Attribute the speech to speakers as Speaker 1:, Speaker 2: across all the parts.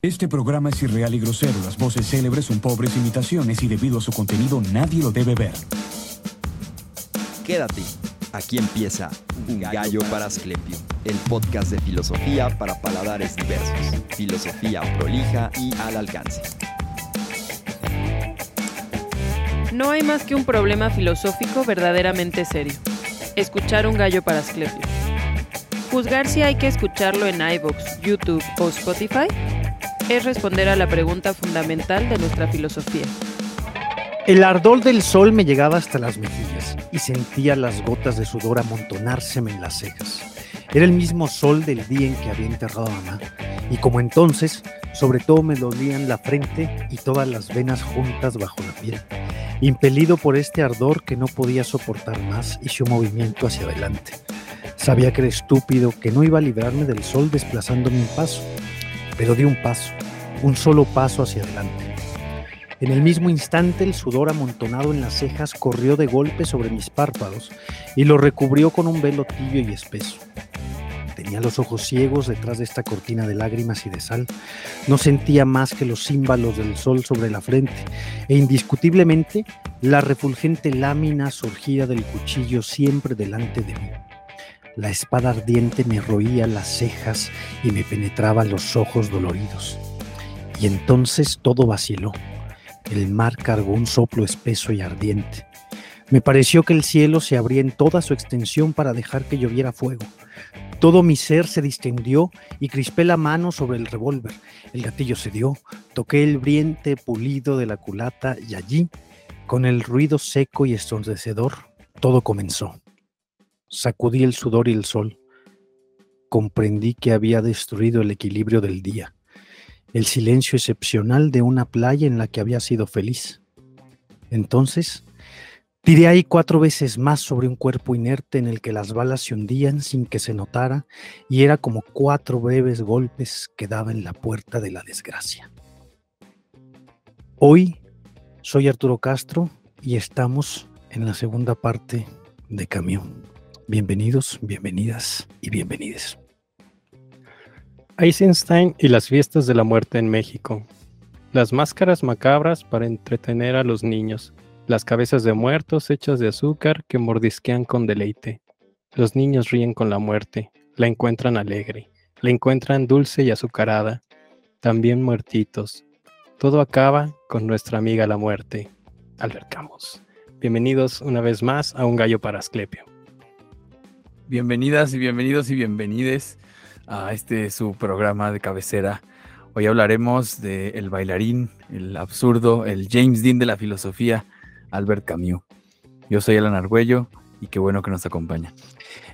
Speaker 1: Este programa es irreal y grosero. Las voces célebres son pobres imitaciones y debido a su contenido nadie lo debe ver.
Speaker 2: Quédate. Aquí empieza Un Gallo para Asclepio, el podcast de filosofía para paladares diversos. Filosofía prolija y al alcance.
Speaker 3: No hay más que un problema filosófico verdaderamente serio. Escuchar un gallo para Asclepio. Juzgar si hay que escucharlo en iVoox, YouTube o Spotify es responder a la pregunta fundamental de nuestra filosofía.
Speaker 4: El ardor del sol me llegaba hasta las mejillas y sentía las gotas de sudor amontonárseme en las cejas. Era el mismo sol del día en que había enterrado a mamá, y como entonces, sobre todo me dolían la frente y todas las venas juntas bajo la piel. Impelido por este ardor que no podía soportar más, hice un movimiento hacia adelante. Sabía que era estúpido, que no iba a librarme del sol desplazándome un paso, pero di un paso, un solo paso hacia adelante. En el mismo instante el sudor amontonado en las cejas corrió de golpe sobre mis párpados y lo recubrió con un velo tibio y espeso. Tenía los ojos ciegos detrás de esta cortina de lágrimas y de sal. No sentía más que los címbalos del sol sobre la frente e indiscutiblemente la refulgente lámina surgida del cuchillo siempre delante de mí. La espada ardiente me roía las cejas y me penetraba los ojos doloridos. Y entonces todo vaciló. El mar cargó un soplo espeso y ardiente. Me pareció que el cielo se abría en toda su extensión para dejar que lloviera fuego. Todo mi ser se distendió y crispé la mano sobre el revólver. El gatillo se dio, toqué el briente pulido de la culata y allí, con el ruido seco y estrondecedor, todo comenzó. Sacudí el sudor y el sol. Comprendí que había destruido el equilibrio del día, el silencio excepcional de una playa en la que había sido feliz. Entonces, tiré ahí cuatro veces más sobre un cuerpo inerte en el que las balas se hundían sin que se notara y era como cuatro breves golpes que daba en la puerta de la desgracia. Hoy soy Arturo Castro y estamos en la segunda parte de Camión. Bienvenidos, bienvenidas y bienvenides.
Speaker 5: Eisenstein y las fiestas de la muerte en México. Las máscaras macabras para entretener a los niños. Las cabezas de muertos hechas de azúcar que mordisquean con deleite. Los niños ríen con la muerte, la encuentran alegre, la encuentran dulce y azucarada. También muertitos. Todo acaba con nuestra amiga la muerte. Albert Camus. Bienvenidos una vez más a Un Gallo para Asclepio.
Speaker 6: Bienvenidas y bienvenidos y bienvenides a este su programa de cabecera. Hoy hablaremos de el bailarín, el absurdo, el James Dean de la filosofía, Albert Camus. Yo soy Alan Argüello y qué bueno que nos acompaña.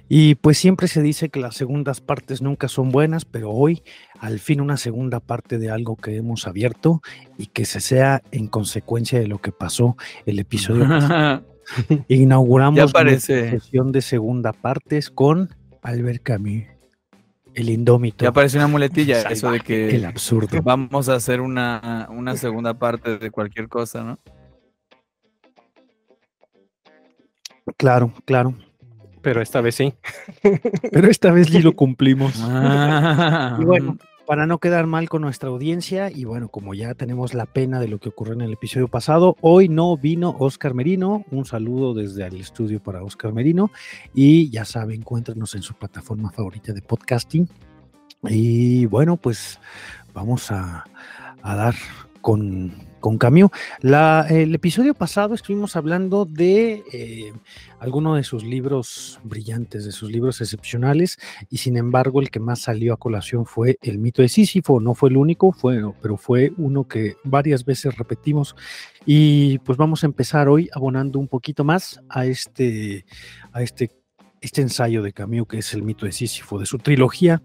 Speaker 4: Y pues siempre se dice que las segundas partes nunca son buenas, pero hoy al fin una segunda parte de algo que hemos abierto y que se sea en consecuencia de lo que pasó el episodio. Inauguramos
Speaker 6: la
Speaker 4: sesión de segunda partes con Albert Camus, el indómito.
Speaker 6: Ya aparece una muletilla, eso de que
Speaker 4: el absurdo.
Speaker 6: vamos a hacer una, una segunda parte de cualquier cosa, ¿no?
Speaker 4: Claro, claro.
Speaker 5: Pero esta vez sí.
Speaker 4: Pero esta vez sí lo cumplimos.
Speaker 6: Ah.
Speaker 4: Y bueno, para no quedar mal con nuestra audiencia, y bueno, como ya tenemos la pena de lo que ocurrió en el episodio pasado, hoy no vino Oscar Merino. Un saludo desde el estudio para Oscar Merino. Y ya saben, encuéntrenos en su plataforma favorita de podcasting. Y bueno, pues vamos a dar con, con Camus. El episodio pasado estuvimos hablando de eh, algunos de sus libros brillantes, de sus libros excepcionales, y sin embargo el que más salió a colación fue El mito de Sísifo. No fue el único, fue, pero fue uno que varias veces repetimos. Y pues vamos a empezar hoy abonando un poquito más a este, a este, este ensayo de Camus, que es El mito de Sísifo, de su trilogía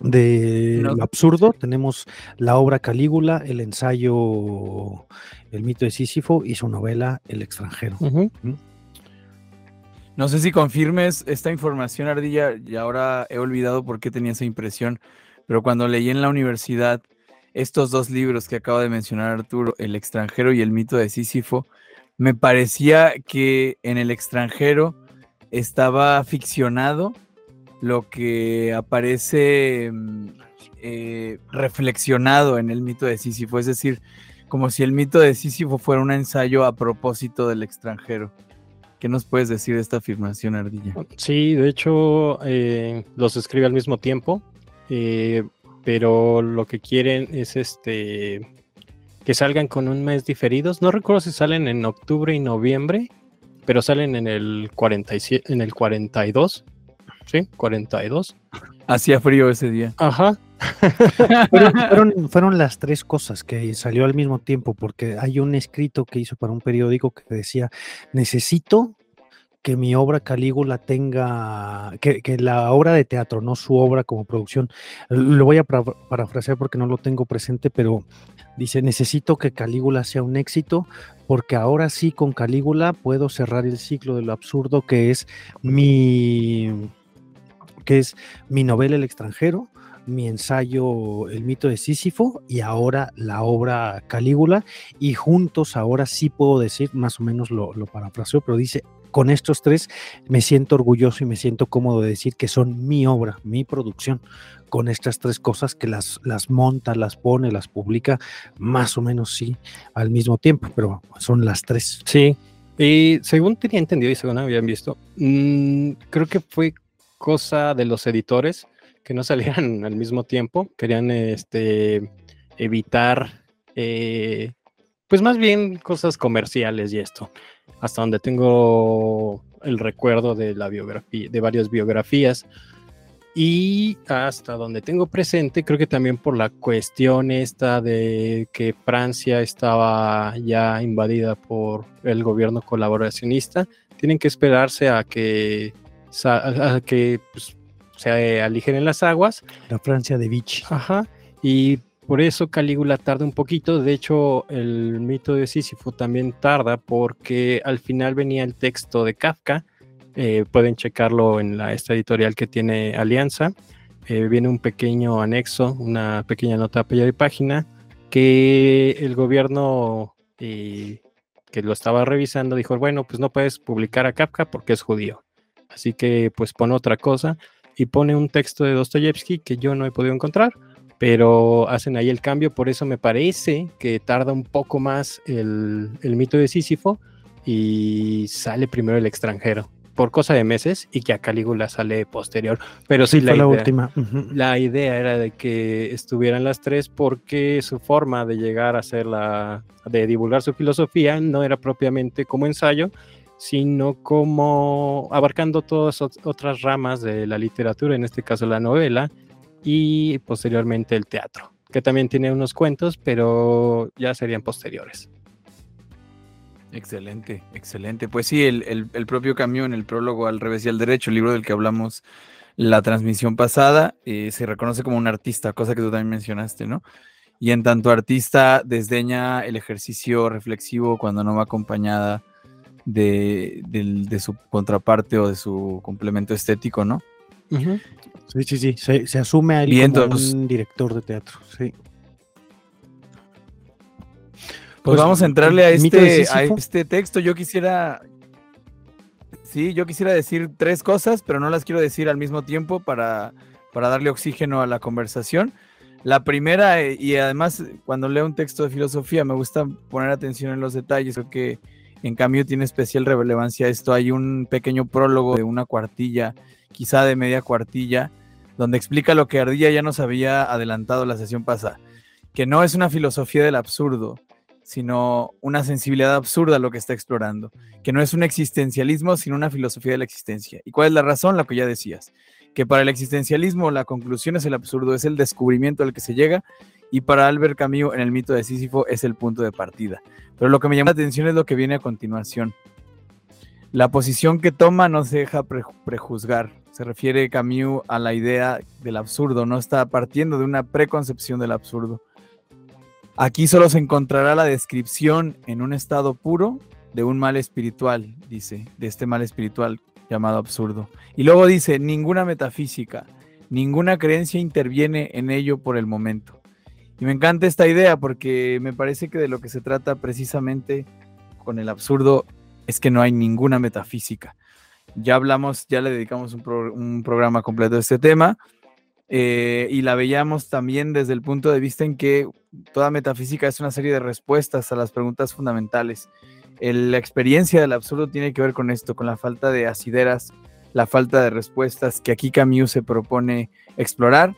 Speaker 4: de
Speaker 6: No.
Speaker 4: lo absurdo. Tenemos la obra Calígula, el ensayo El mito de Sísifo y su novela El extranjero.
Speaker 5: Ujú.
Speaker 6: No sé si confirmes esta información, Ardilla, y ahora he olvidado por qué tenía esa impresión, pero cuando leí en la universidad estos dos libros que acaba de mencionar Arturo, El extranjero y El mito de Sísifo, me parecía que en El extranjero estaba ficcionado lo que aparece mm, eh, reflexionado en el mito de Sísifo, es decir, como si el mito de Sísifo fuera un ensayo a propósito del extranjero. ¿Qué nos puedes decir de esta afirmación, Ardilla?
Speaker 5: Sí, de hecho, eh, los escribe al mismo tiempo, eh, pero lo que quieren es este que salgan con un mes diferidos. No recuerdo si salen en octubre y noviembre, pero salen en el 47, en el 42. Sí, 42.
Speaker 6: Hacía frío ese día.
Speaker 5: Ajá.
Speaker 4: fueron, fueron, las tres cosas que salió al mismo tiempo, porque hay un escrito que hizo para un periódico que decía, necesito que mi obra Calígula tenga, que, la obra de teatro, no su obra como producción, lo voy a parafrasear porque no lo tengo presente, pero dice, necesito que Calígula sea un éxito, porque ahora sí con Calígula puedo cerrar el ciclo de lo absurdo que es mi que es mi novela El extranjero, mi ensayo El mito de Sísifo y ahora la obra Calígula. Y juntos ahora sí puedo decir, más o menos lo, lo parafraseo, pero dice, con estos tres me siento orgulloso y me siento cómodo de decir que son mi obra, mi producción, con estas tres cosas que las, las monta, las pone, las publica, más o menos sí, al mismo tiempo, pero son las tres.
Speaker 5: Sí, y según tenía entendido y según habían visto, mm, creo que fue cosa de los editores que no salieran al mismo tiempo, querían este, evitar, eh, pues más bien cosas comerciales y esto, hasta donde tengo el recuerdo de la biografía, de varias biografías. Y hasta donde tengo presente, creo que también por la cuestión esta de que Francia estaba ya invadida por el gobierno colaboracionista, tienen que esperarse a que a, que pues, se aligeren las aguas.
Speaker 4: La Francia de Vichy.
Speaker 5: Ajá. Y por eso Calígula tarda un poquito. De hecho, el mito de Sísifo también tarda porque al final venía el texto de Kafka. Eh, pueden checarlo en la esta editorial que tiene Alianza. Eh, viene un pequeño anexo, una pequeña nota de página que el gobierno eh, que lo estaba revisando dijo, bueno, pues no puedes publicar a Kafka porque es judío. Así que pues pone otra cosa y pone un texto de Dostoyevsky que yo no he podido encontrar, pero hacen ahí el cambio, por eso me parece que tarda un poco más el, mito de Sísifo y sale primero el extranjero por cosa de meses y que a Calígula sale posterior. Pero sí, la, idea,
Speaker 4: última.
Speaker 5: la idea era de que estuvieran las tres porque su forma de llegar a ser la, de divulgar su filosofía no era propiamente como ensayo, sino como abarcando todas otras ramas de la literatura, en este caso la novela, y posteriormente el teatro, que también tiene unos cuentos, pero ya serían posteriores.
Speaker 6: Excelente, excelente. Pues sí, el, propio camión, el prólogo al revés y al derecho, el libro del que hablamos la transmisión pasada, eh, se reconoce como un artista, cosa que tú también mencionaste, ¿no? Y en tanto artista desdeña el ejercicio reflexivo cuando no va acompañada de, su contraparte o de su complemento estético, ¿no?
Speaker 4: Sí, sí, sí, se, asume a él como un director de teatro, sí.
Speaker 6: Pues, pues vamos a entrarle a este, a este texto. Yo quisiera, sí, yo quisiera decir tres cosas, pero no las quiero decir al mismo tiempo para, para darle oxígeno a la conversación. La primera, eh, y además cuando leo un texto de filosofía me gusta poner atención en los detalles, creo que en cambio, tiene especial relevancia esto. Hay un pequeño prólogo de una cuartilla, quizá de media cuartilla, donde explica lo que Ardilla ya nos había adelantado la sesión pasada, que no es una filosofía del absurdo, sino una sensibilidad absurda lo que está explorando, que no es un existencialismo, sino una filosofía de la existencia. ¿Y cuál es la razón? Lo que ya decías, que para el existencialismo la conclusión es el absurdo, es el descubrimiento al que se llega, y para Albert Camus en el mito de Sísifo es el punto de partida. Pero lo que me llama la atención es lo que viene a continuación. La posición que toma no se deja prejuzgar. Se refiere Camus a la idea del absurdo, no está partiendo de una preconcepción del absurdo. Aquí solo se encontrará la descripción en un estado puro de un mal espiritual, dice, de este mal espiritual llamado absurdo. Y luego dice, ninguna metafísica, ninguna creencia interviene en ello por el momento. Y me encanta esta idea porque me parece que de lo que se trata precisamente con el absurdo es que no hay ninguna metafísica. Ya hablamos, ya le dedicamos un, programa completo a este tema eh, y la veíamos también desde el punto de vista en que toda metafísica es una serie de respuestas a las preguntas fundamentales. la experiencia del absurdo tiene que ver con esto, con la falta de asideras, la falta de respuestas que aquí Camus se propone explorar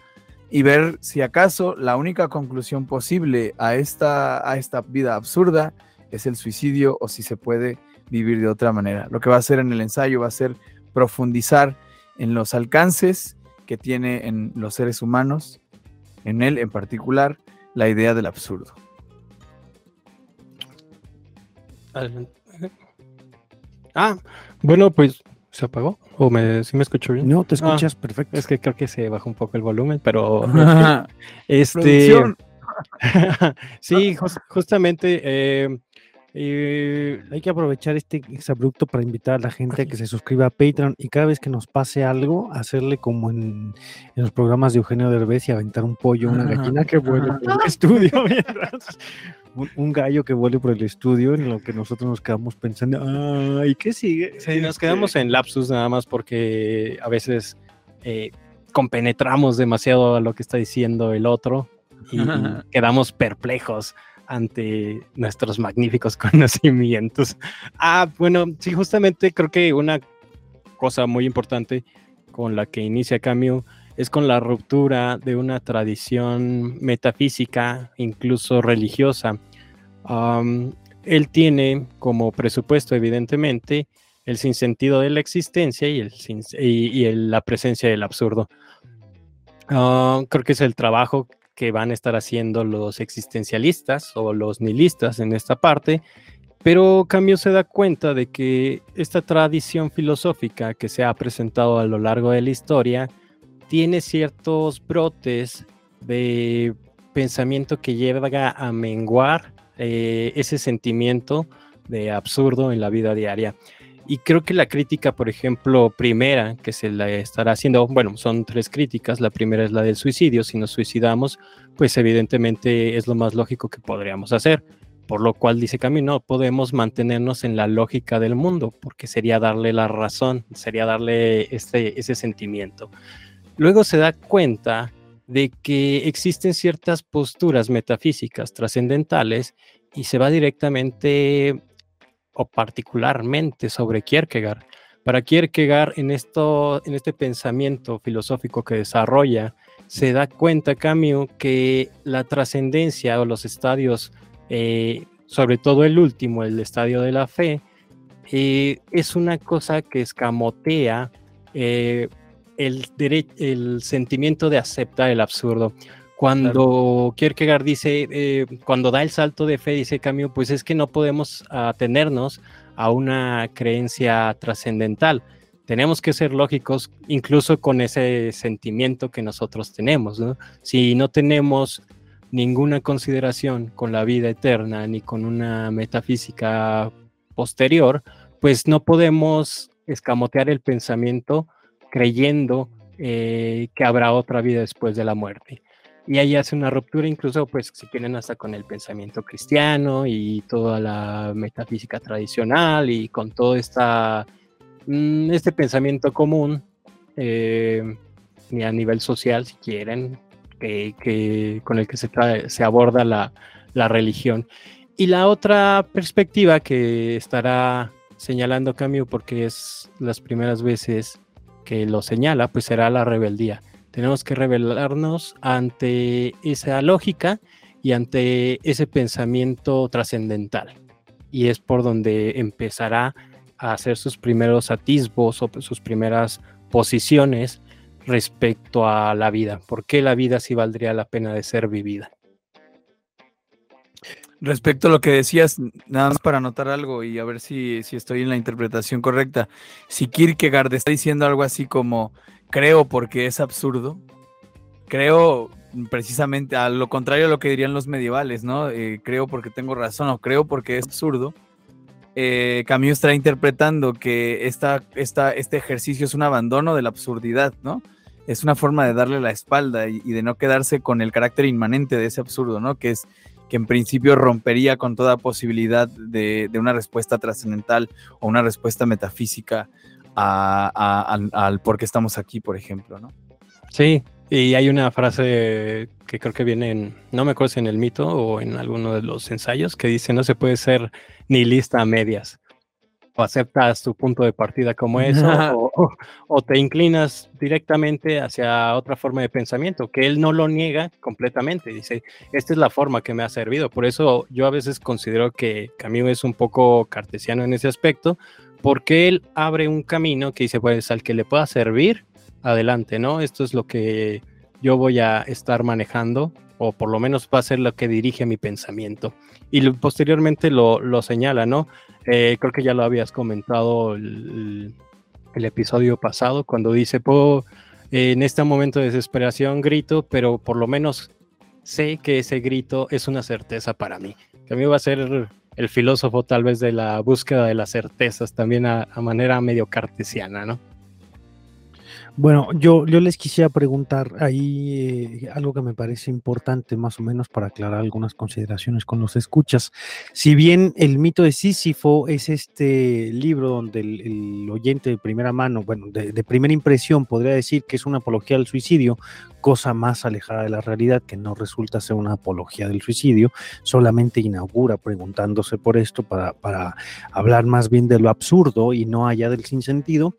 Speaker 6: y ver si acaso la única conclusión posible a esta, a esta vida absurda es el suicidio o si se puede vivir de otra manera. Lo que va a hacer en el ensayo va a ser profundizar en los alcances que tiene en los seres humanos, en él en particular, la idea del absurdo.
Speaker 5: Ah, bueno, pues se apagó. ¿O me, si me escucho bien?
Speaker 4: No, te
Speaker 5: Ah,
Speaker 4: escuchas perfecto.
Speaker 5: Es que creo que se bajó un poco el volumen, pero este sí, jus- justamente eh, eh,
Speaker 4: Hay que aprovechar este exabrupto para invitar a la gente a que se suscriba a Patreon y cada vez que nos pase algo, hacerle como en, en los programas de Eugenio Derbez y aventar un pollo, una gallina que vuele por el estudio. mientras- un, un gallo que vuele por el estudio en lo que nosotros nos quedamos pensando, ay, ¿qué sigue?
Speaker 5: sí, nos quedamos en lapsus nada más porque a veces eh, compenetramos demasiado a lo que está diciendo el otro y quedamos perplejos ante nuestros magníficos conocimientos. Ah, bueno, sí, justamente creo que una cosa muy importante con la que inicia Camus es con la ruptura de una tradición metafísica, incluso religiosa. Él tiene como presupuesto, evidentemente, el sinsentido de la existencia y, la presencia del absurdo. Ah, creo que es el trabajo que van a estar haciendo los existencialistas o los nihilistas en esta parte, pero Camus se da cuenta de que esta tradición filosófica que se ha presentado a lo largo de la historia tiene ciertos brotes de pensamiento que llega a menguar eh, ese sentimiento de absurdo en la vida diaria. Y creo que la crítica, por ejemplo, primera que se le estará haciendo, bueno, son tres críticas. La primera es la del suicidio. Si nos suicidamos, pues evidentemente es lo más lógico que podríamos hacer. Por lo cual dice Camus, no podemos mantenernos en la lógica del mundo, porque sería darle la razón, sería darle este, ese sentimiento. Luego se da cuenta de que existen ciertas posturas metafísicas trascendentales y se va directamente o particularmente sobre Kierkegaard. Para Kierkegaard, en, esto, en este pensamiento filosófico que desarrolla, se da cuenta Camus que la trascendencia o los estadios, eh, sobre todo el último, el estadio de la fe, eh, es una cosa que escamotea eh, el, el sentimiento de aceptar el absurdo. Cuando Kierkegaard dice, eh, cuando da el salto de fe, dice Camus, pues es que no podemos atenernos a una creencia trascendental. Tenemos que ser lógicos, incluso con ese sentimiento que nosotros tenemos. ¿no? Si no tenemos ninguna consideración con la vida eterna ni con una metafísica posterior, pues no podemos escamotear el pensamiento creyendo eh, que habrá otra vida después de la muerte. Y ahí hace una ruptura incluso, pues si quieren, hasta con el pensamiento cristiano y toda la metafísica tradicional y con todo esta, mm, este pensamiento común eh, a nivel social, si quieren, que, que- con el que se, trae- se aborda la, la religión. Y la otra perspectiva que estará señalando Camus, porque es las primeras veces que lo señala, pues será la rebeldía. Tenemos que rebelarnos ante esa lógica y ante ese pensamiento trascendental. Y es por donde empezará a hacer sus primeros atisbos o sus primeras posiciones respecto a la vida. ¿Por qué la vida sí valdría la pena de ser vivida?
Speaker 6: Respecto a lo que decías, nada más para anotar algo y a ver si, si estoy en la interpretación correcta. Si Kierkegaard está diciendo algo así como creo porque es absurdo, creo precisamente a lo contrario a lo que dirían los medievales, ¿no? Eh, creo porque tengo razón o creo porque es absurdo. Eh, Camus está interpretando que esta, esta, este ejercicio es un abandono de la absurdidad, ¿no? Es una forma de darle la espalda y, de no quedarse con el carácter inmanente de ese absurdo, ¿no? Que es que en principio rompería con toda posibilidad de, de una respuesta trascendental o una respuesta metafísica a- a- al, por qué estamos aquí, por ejemplo, ¿no?
Speaker 5: Sí, Y hay una frase que creo que viene en, no me acuerdo si en el mito o en alguno de los ensayos, que dice no se puede ser ni lista a medias. O aceptas tu punto de partida como eso, o, o, te inclinas directamente hacia otra forma de pensamiento, que él no lo niega completamente. Dice, esta es la forma que me ha servido. Por eso yo a veces considero que Camilo es un poco cartesiano en ese aspecto, porque él abre un camino que dice, pues al que le pueda servir, adelante, ¿no? Esto es lo que yo voy a estar manejando, o por lo menos va a ser lo que dirige mi pensamiento. Y posteriormente lo, lo señala, ¿no? Eh, creo que ya lo habías comentado el, el episodio pasado, cuando dice, puedo, en este momento de desesperación grito, pero por lo menos sé que ese grito es una certeza para mí. Que a mí va a ser el filósofo tal vez de la búsqueda de las certezas, también a, manera medio cartesiana, ¿no?
Speaker 4: Bueno, yo, yo les quisiera preguntar ahí eh, algo que me parece importante, más o menos, para aclarar algunas consideraciones con los escuchas. Si bien el mito de Sísifo es este libro donde el, oyente de primera mano, bueno, de, de, primera impresión, podría decir que es una apología al suicidio, cosa más alejada de la realidad, que no resulta ser una apología del suicidio, solamente inaugura preguntándose por esto para, para hablar más bien de lo absurdo y no allá del sinsentido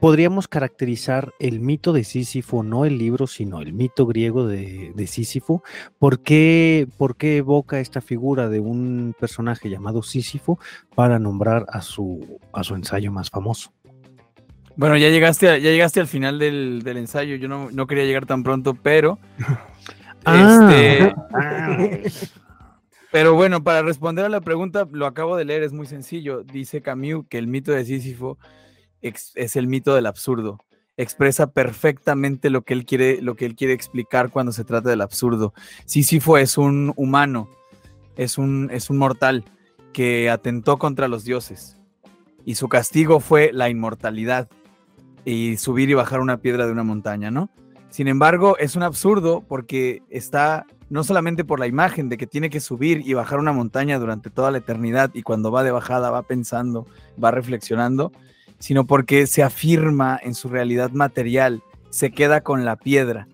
Speaker 4: podríamos caracterizar el mito de Sísifo, no el libro, sino el mito griego de, de Sísifo. ¿Por qué, ¿Por qué, evoca esta figura de un personaje llamado Sísifo para nombrar a su, a su ensayo más famoso?
Speaker 6: Bueno, ya llegaste, a, ya llegaste al final del, del ensayo. Yo no, no, quería llegar tan pronto, pero.
Speaker 4: ah,
Speaker 6: este, pero bueno, para responder a la pregunta, lo acabo de leer, es muy sencillo. Dice Camus que el mito de Sísifo es el mito del absurdo. Expresa perfectamente lo que él quiere, lo que él quiere explicar cuando se trata del absurdo. Sísifo es un humano, es un, es un mortal que atentó contra los dioses. Y su castigo fue la inmortalidad y subir y bajar una piedra de una montaña, ¿no? Sin embargo, es un absurdo porque está no solamente por la imagen de que tiene que subir y bajar una montaña durante toda la eternidad y cuando va de bajada va pensando, va reflexionando, sino porque se afirma en su realidad material, se queda con la piedra.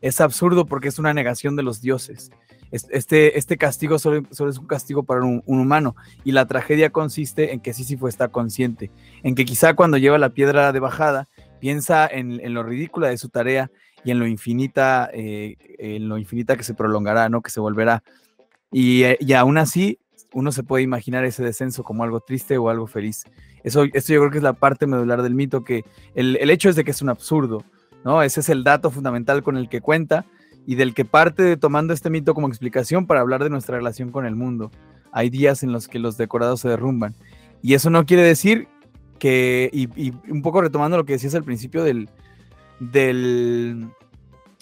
Speaker 6: Es absurdo porque es una negación de los dioses. Este, este castigo solo, solo es un castigo para un, humano y la tragedia consiste en que Sísifo está consciente, en que quizá cuando lleva la piedra de bajada piensa en, en lo ridícula de su tarea y en lo infinita, eh, en lo infinita que se prolongará, ¿no? que se volverá. Y, y aún así uno se puede imaginar ese descenso como algo triste o algo feliz. Eso, esto yo creo que es la parte medular del mito, que el, el, hecho es de que es un absurdo, ¿no? Ese es el dato fundamental con el que cuenta y del que parte tomando este mito como explicación para hablar de nuestra relación con el mundo. Hay días en los que los decorados se derrumban. Y eso no quiere decir que, y, y un poco retomando lo que decías al principio del, del,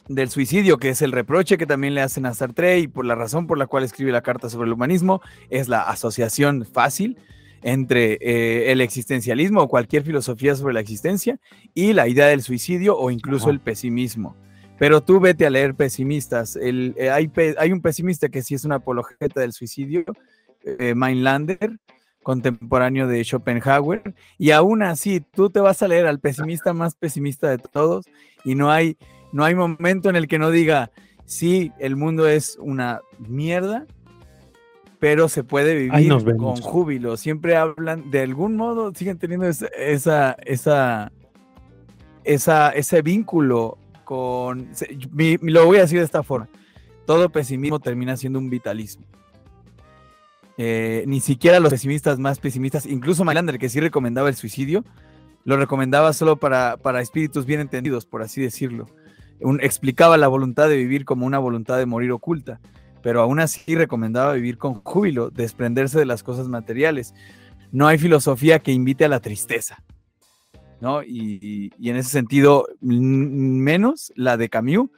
Speaker 6: del suicidio, que es el reproche que también le hacen a Sartre y por la razón por la cual escribe la carta sobre el humanismo, es la asociación fácil entre eh, el existencialismo o cualquier filosofía sobre la existencia y la idea del suicidio o incluso Ajá. el pesimismo. Pero tú vete a leer pesimistas. El, eh, hay, pe hay, un pesimista que sí es una apologeta del suicidio, eh, Mainlander, contemporáneo de Schopenhauer, y aún así tú te vas a leer al pesimista más pesimista de todos y no hay, no hay momento en el que no diga, sí, el mundo es una mierda, pero se puede vivir con júbilo. Siempre hablan, de algún modo, siguen teniendo esa, esa, esa, esa ese vínculo con. Mi, lo voy a decir de esta forma: todo pesimismo termina siendo un vitalismo. Eh, ni siquiera los pesimistas más pesimistas, incluso Mailander, que sí recomendaba el suicidio, lo recomendaba solo para, para espíritus bien entendidos, por así decirlo. Un, explicaba la voluntad de vivir como una voluntad de morir oculta pero aún así recomendaba vivir con júbilo, desprenderse de las cosas materiales. No hay filosofía que invite a la tristeza, ¿no? Y, y, y en ese sentido, menos la de Camus,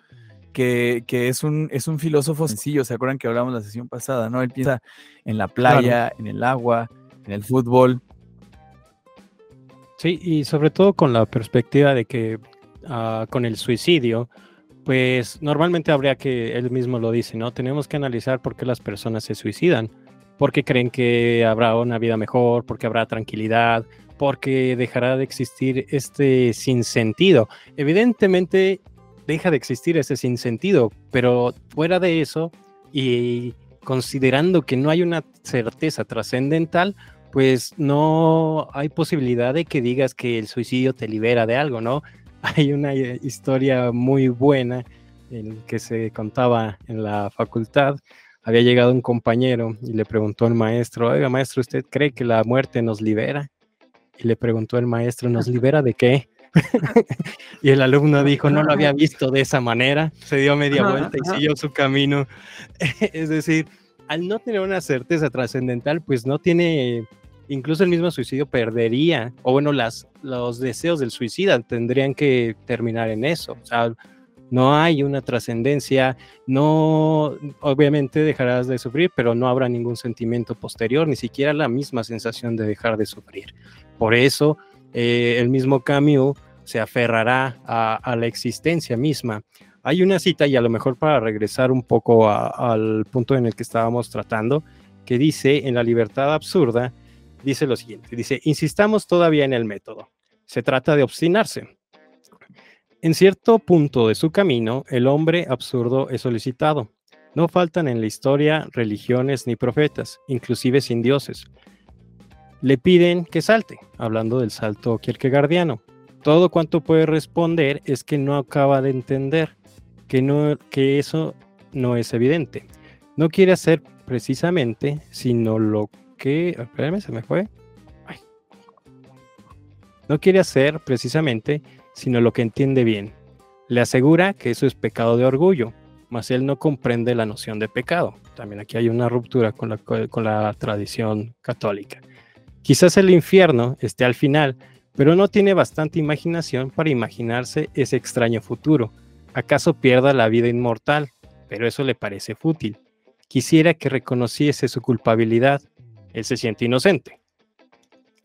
Speaker 6: que, que, es, un, es un filósofo sencillo, ¿se acuerdan que hablamos la sesión pasada, ¿no? Él piensa en la playa, claro. en el agua, en el fútbol.
Speaker 5: Sí, y sobre todo con la perspectiva de que uh, con el suicidio, pues normalmente habría que, él mismo lo dice, ¿no? Tenemos que analizar por qué las personas se suicidan, porque creen que habrá una vida mejor, porque habrá tranquilidad, porque dejará de existir este sinsentido. Evidentemente deja de existir ese sinsentido, pero fuera de eso y considerando que no hay una certeza trascendental, pues no hay posibilidad de que digas que el suicidio te libera de algo, ¿no? Hay una historia muy buena en que se contaba en la facultad. Había llegado un compañero y le preguntó al maestro, oiga maestro, ¿usted cree que la muerte nos libera? Y le preguntó el maestro, ¿nos libera de qué? y el alumno dijo, no lo había visto de esa manera, se dio media vuelta y siguió su camino. es decir, al no tener una certeza trascendental, pues no tiene, incluso el mismo suicidio perdería, o bueno, las, los deseos del suicida tendrían que terminar en eso. O sea, no hay una trascendencia, no, obviamente dejarás de sufrir, pero no habrá ningún sentimiento posterior, ni siquiera la misma sensación de dejar de sufrir. Por eso, eh, el mismo Camus se aferrará a, la existencia misma. Hay una cita, y a lo mejor para regresar un poco al punto en el que estábamos tratando, que dice, en la libertad absurda, dice lo siguiente, dice, insistamos todavía en el método. Se trata de obstinarse. En cierto punto de su camino, el hombre absurdo es solicitado. No faltan en la historia religiones ni profetas, inclusive sin dioses. Le piden que salte, hablando del salto kierkegaardiano. Todo cuanto puede responder es que no acaba de entender, que, no, que eso no es evidente. No quiere hacer precisamente sino lo No quiere hacer precisamente sino lo que entiende bien. Le asegura que eso es pecado de orgullo, mas él no comprende la noción de pecado. También aquí hay una ruptura con la tradición católica. Quizás el infierno esté al final, pero no tiene bastante imaginación para imaginarse ese extraño futuro. ¿Acaso pierda la vida inmortal? Pero eso le parece fútil. Quisiera que reconociese su culpabilidad. Él se siente inocente.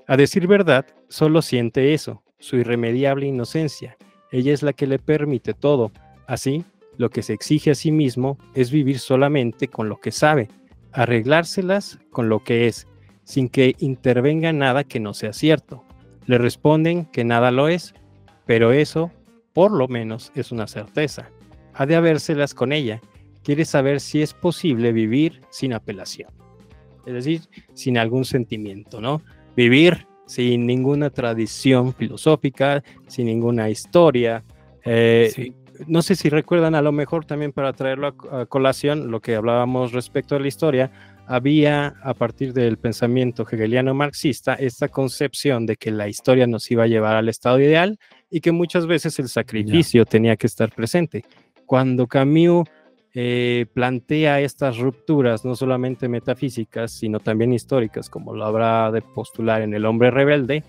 Speaker 5: A decir verdad, solo siente eso, su irremediable inocencia. Ella es la que le permite todo. Así, lo que se exige a sí mismo es vivir solamente con lo que sabe, arreglárselas con lo que es, sin que intervenga nada que no sea cierto. Le responden que nada lo es, pero eso, por lo menos, es una certeza. Ha de habérselas con ella. Quiere saber si es posible vivir sin apelación. Es decir, sin algún sentimiento, ¿no? Vivir sin ninguna tradición filosófica, sin ninguna historia. Eh, no sé si recuerdan, a lo mejor también para traerlo a, colación, lo que hablábamos respecto a la historia, había a partir del pensamiento hegeliano marxista esta concepción de que la historia nos iba a llevar al estado ideal y que muchas veces el sacrificio tenía que estar presente. Cuando Camus eh, plantea estas rupturas, no solamente metafísicas, sino también históricas, como lo habrá de postular en El hombre rebelde,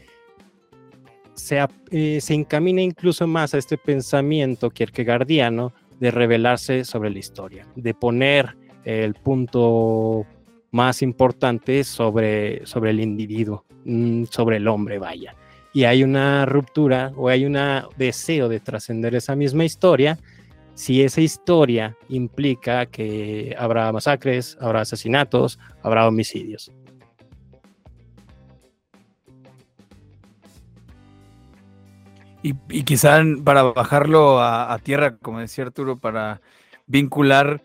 Speaker 5: se, eh, encamina incluso más a este pensamiento kierkegaardiano de revelarse sobre la historia, de poner el punto más importante sobre, sobre el individuo, mm, sobre el hombre, vaya. Y hay una ruptura o hay un deseo de trascender esa misma historia si esa historia implica que habrá masacres, habrá asesinatos, habrá homicidios.
Speaker 6: Y, quizá para bajarlo a, tierra, como decía Arturo, para vincular,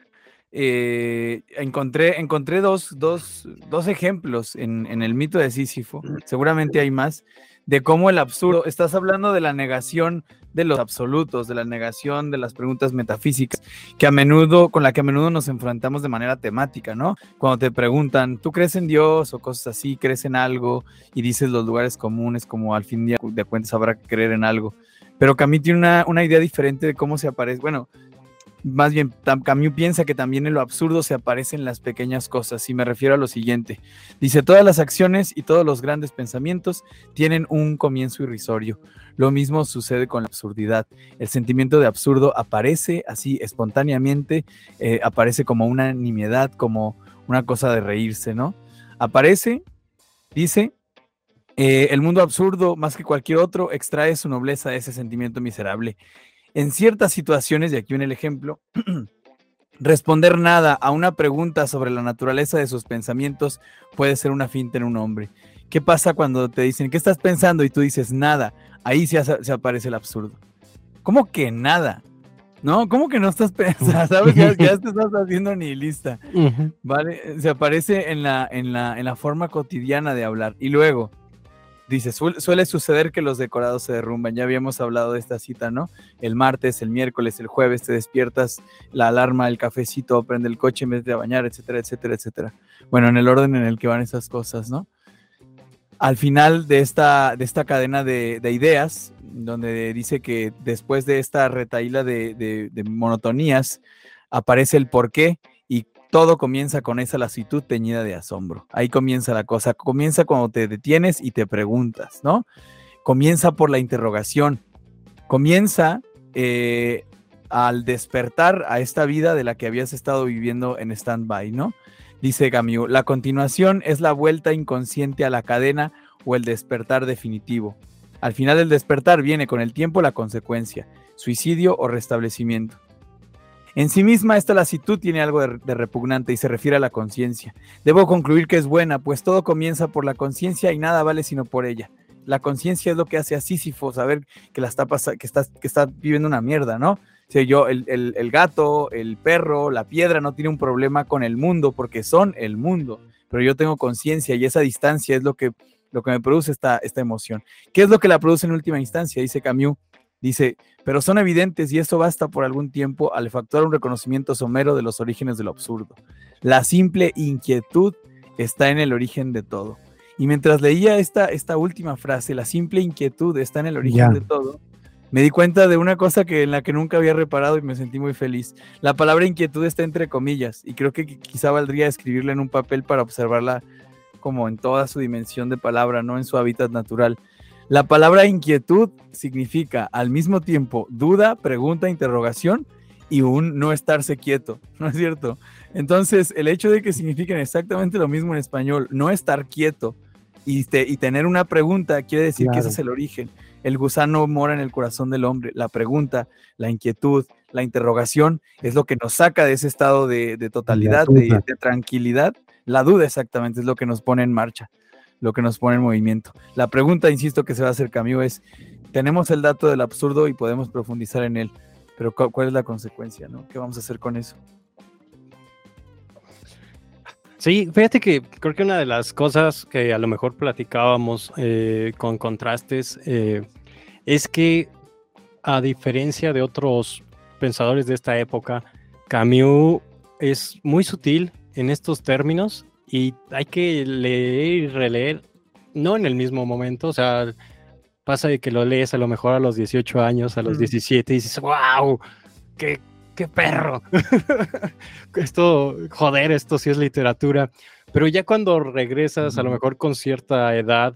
Speaker 6: eh, encontré, encontré dos, dos, dos ejemplos en, en, el mito de Sísifo, seguramente hay más, de cómo el absurdo, estás hablando de la negación de los absolutos, de la negación de las preguntas metafísicas, que a menudo, con la que a menudo nos enfrentamos de manera temática, ¿no? Cuando te preguntan, ¿tú crees en Dios o cosas así? ¿Crees en algo? Y dices los lugares comunes, como al fin de cuentas habrá que creer en algo. Pero Camille tiene una, una idea diferente de cómo se aparece. Bueno, más bien, Camus piensa que también en lo absurdo se aparecen las pequeñas cosas, y me refiero a lo siguiente. Dice, todas las acciones y todos los grandes pensamientos tienen un comienzo irrisorio. Lo mismo sucede con la absurdidad. El sentimiento de absurdo aparece así espontáneamente, eh, aparece como una nimiedad, como una cosa de reírse, ¿no? Aparece, dice, eh, el mundo absurdo, más que cualquier otro, extrae su nobleza de ese sentimiento miserable en ciertas situaciones, y aquí viene el ejemplo, responder nada a una pregunta sobre la naturaleza de sus pensamientos puede ser una finta en un hombre. ¿Qué pasa cuando te dicen, ¿qué estás pensando? Y tú dices, nada. Ahí se, se aparece el absurdo. ¿Cómo que nada? ¿No? ¿Cómo que no estás pensando? ¿Sabes? Ya, ya te estás haciendo nihilista. ¿Vale? Se aparece en la, en, la, en la forma cotidiana de hablar. Y luego, dice, suele suceder que los decorados se derrumban. Ya habíamos hablado de esta cita, ¿no? El martes, el miércoles, el jueves te despiertas, la alarma, el cafecito, prende el coche en vez de bañar, etcétera, etcétera, etcétera. Bueno, en el orden en el que van esas cosas, ¿no? Al final de esta, de esta cadena de, ideas, donde dice que después de esta retaíla de, monotonías, aparece el porqué y todo comienza con esa lasitud teñida de asombro. Ahí comienza la cosa. Comienza cuando te detienes y te preguntas, ¿no? Comienza por la interrogación. Comienza eh, al despertar a esta vida de la que habías estado viviendo en stand-by, ¿no? Dice Camus, la continuación es la vuelta inconsciente a la cadena o el despertar definitivo. Al final del despertar viene con el tiempo la consecuencia, suicidio o restablecimiento. En sí misma esta lasitud tiene algo de, repugnante y se refiere a la conciencia. Debo concluir que es buena, pues todo comienza por la conciencia y nada vale sino por ella. La conciencia es lo que hace a Sísifo saber que, la está, que, está, que está viviendo una mierda, ¿no? O yo, el, gato, el perro, la piedra no tiene un problema con el mundo porque son el mundo, pero yo tengo conciencia y esa distancia es lo que, lo que me produce esta, esta emoción. ¿Qué es lo que la produce en última instancia? Dice Camus, Dice, pero son evidentes y eso basta por algún tiempo al efectuar un reconocimiento somero de los orígenes de lo absurdo. La simple inquietud está en el origen de todo. Y mientras leía esta, esta última frase, la simple inquietud está en el origen de todo, me di cuenta de una cosa que en la que nunca había reparado y me sentí muy feliz. La palabra inquietud está entre comillas y creo que quizá valdría escribirla en un papel para observarla como en toda su dimensión de palabra, no en su hábitat natural. La palabra inquietud significa al mismo tiempo duda, pregunta, interrogación y un no estarse quieto, ¿no es cierto? Entonces, el hecho de que signifiquen exactamente lo mismo en español, no estar quieto y, y tener una pregunta, quiere decir que ese es el origen. El gusano mora en el corazón del hombre. La pregunta, la inquietud, la interrogación es lo que nos saca de ese estado de, totalidad, de tranquilidad. La duda exactamente es lo que nos pone en marcha lo que nos pone en movimiento. La pregunta, insisto, que se va a hacer Camilo es, tenemos el dato del absurdo y podemos profundizar en él, pero ¿cuál es la consecuencia? ¿Qué vamos a hacer con eso?
Speaker 5: Sí, fíjate que creo que una de las cosas que a lo mejor platicábamos eh, con contrastes eh, es que a diferencia de otros pensadores de esta época, Camus es muy sutil en estos términos y hay que leer y releer, no en el mismo momento, o sea, pasa de que lo lees a lo mejor a los 18 años, a los 17 y dices, wow, qué, qué perro. esto, joder, esto sí es literatura. Pero ya cuando regresas, a lo mejor con cierta edad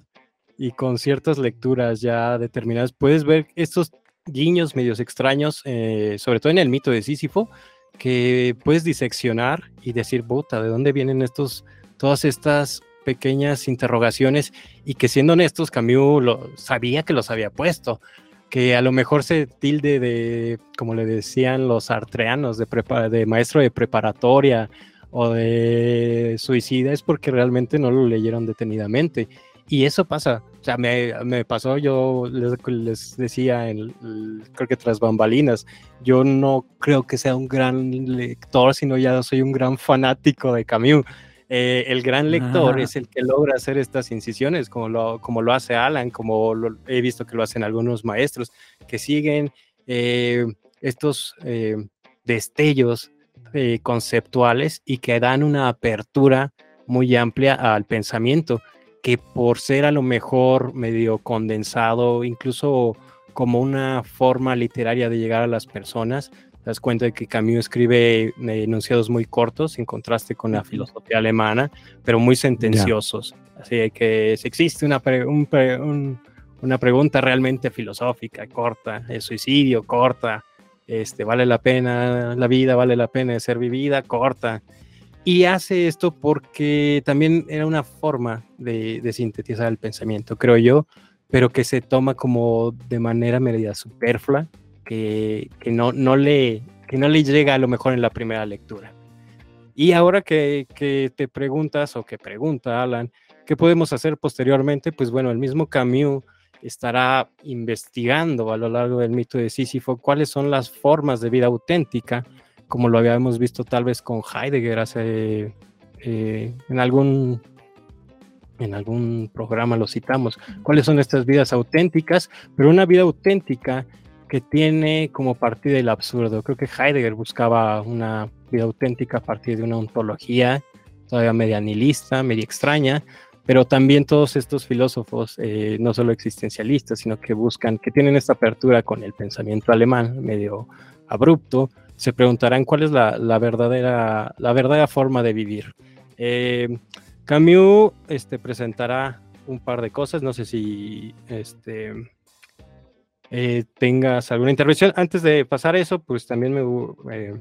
Speaker 5: y con ciertas lecturas ya determinadas, puedes ver estos guiños medios extraños, eh, sobre todo en el mito de Sísifo, que puedes diseccionar y decir, puta, ¿de dónde vienen estos todas estas pequeñas interrogaciones y que siendo honestos, Camus lo, sabía que los había puesto, que a lo mejor se tilde de, como le decían los artreanos, de, maestro de preparatoria o de suicida, es porque realmente no lo leyeron detenidamente. Y eso pasa, o sea, me, me pasó, yo les, les decía, en, creo que tras bambalinas, yo no creo que sea un gran lector, sino ya soy un gran fanático de Camus. Eh, el gran lector es el que logra hacer estas incisiones, como lo, como lo hace Alan, como he visto que lo hacen algunos maestros, que siguen eh, estos eh, destellos conceptuales y que dan una apertura muy amplia al pensamiento, que por ser a lo mejor medio condensado, incluso como una forma literaria de llegar a las personas, te das cuenta de que Camus escribe eh, enunciados muy cortos en contraste con la filosofía alemana, pero muy sentenciosos. Así que si existe una, una pregunta realmente filosófica, corta, el suicidio, corta, este, vale la pena la vida, vale la pena ser vivida, corta. Y hace esto porque también era una forma de, de, sintetizar el pensamiento, creo yo, pero que se toma como de manera media superflua que, no, no le, que no le llega a lo mejor en la primera lectura. Y ahora que, te preguntas o que pregunta Alan, ¿qué podemos hacer posteriormente? Pues bueno, el mismo Camus estará investigando a lo largo del mito de Sísifo cuáles son las formas de vida auténtica, como lo habíamos visto tal vez con Heidegger hace eh, en algún en algún programa lo citamos, cuáles son estas vidas auténticas, pero una vida auténtica que tiene como partida el absurdo. Creo que Heidegger buscaba una vida auténtica a partir de una ontología todavía media nihilista, media extraña, pero también todos estos filósofos, eh, no solo existencialistas, sino que buscan, que tienen esta apertura con el pensamiento alemán, medio abrupto, se preguntarán cuál es la, verdadera, la verdadera forma de vivir. Eh, Camus este, presentará un par de cosas, no sé si este, eh, tengas alguna intervención. Antes de pasar eso, pues también me,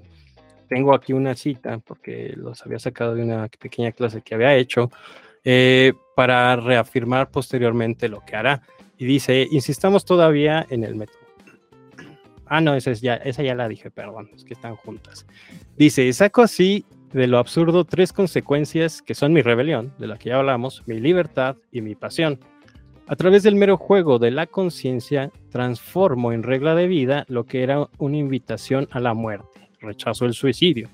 Speaker 5: tengo aquí una cita, porque los había sacado de una pequeña clase que había hecho, eh, para reafirmar posteriormente lo que hará. Y dice, insistamos todavía en el método. Ah, no, esa, es ya, esa ya la dije, perdón, es que están juntas. Dice, saco así de lo absurdo tres consecuencias que son mi rebelión, de la que ya hablamos, mi libertad y mi pasión. A través del mero juego de la conciencia, transformo en regla de vida lo que era una invitación a la muerte, rechazo el suicidio.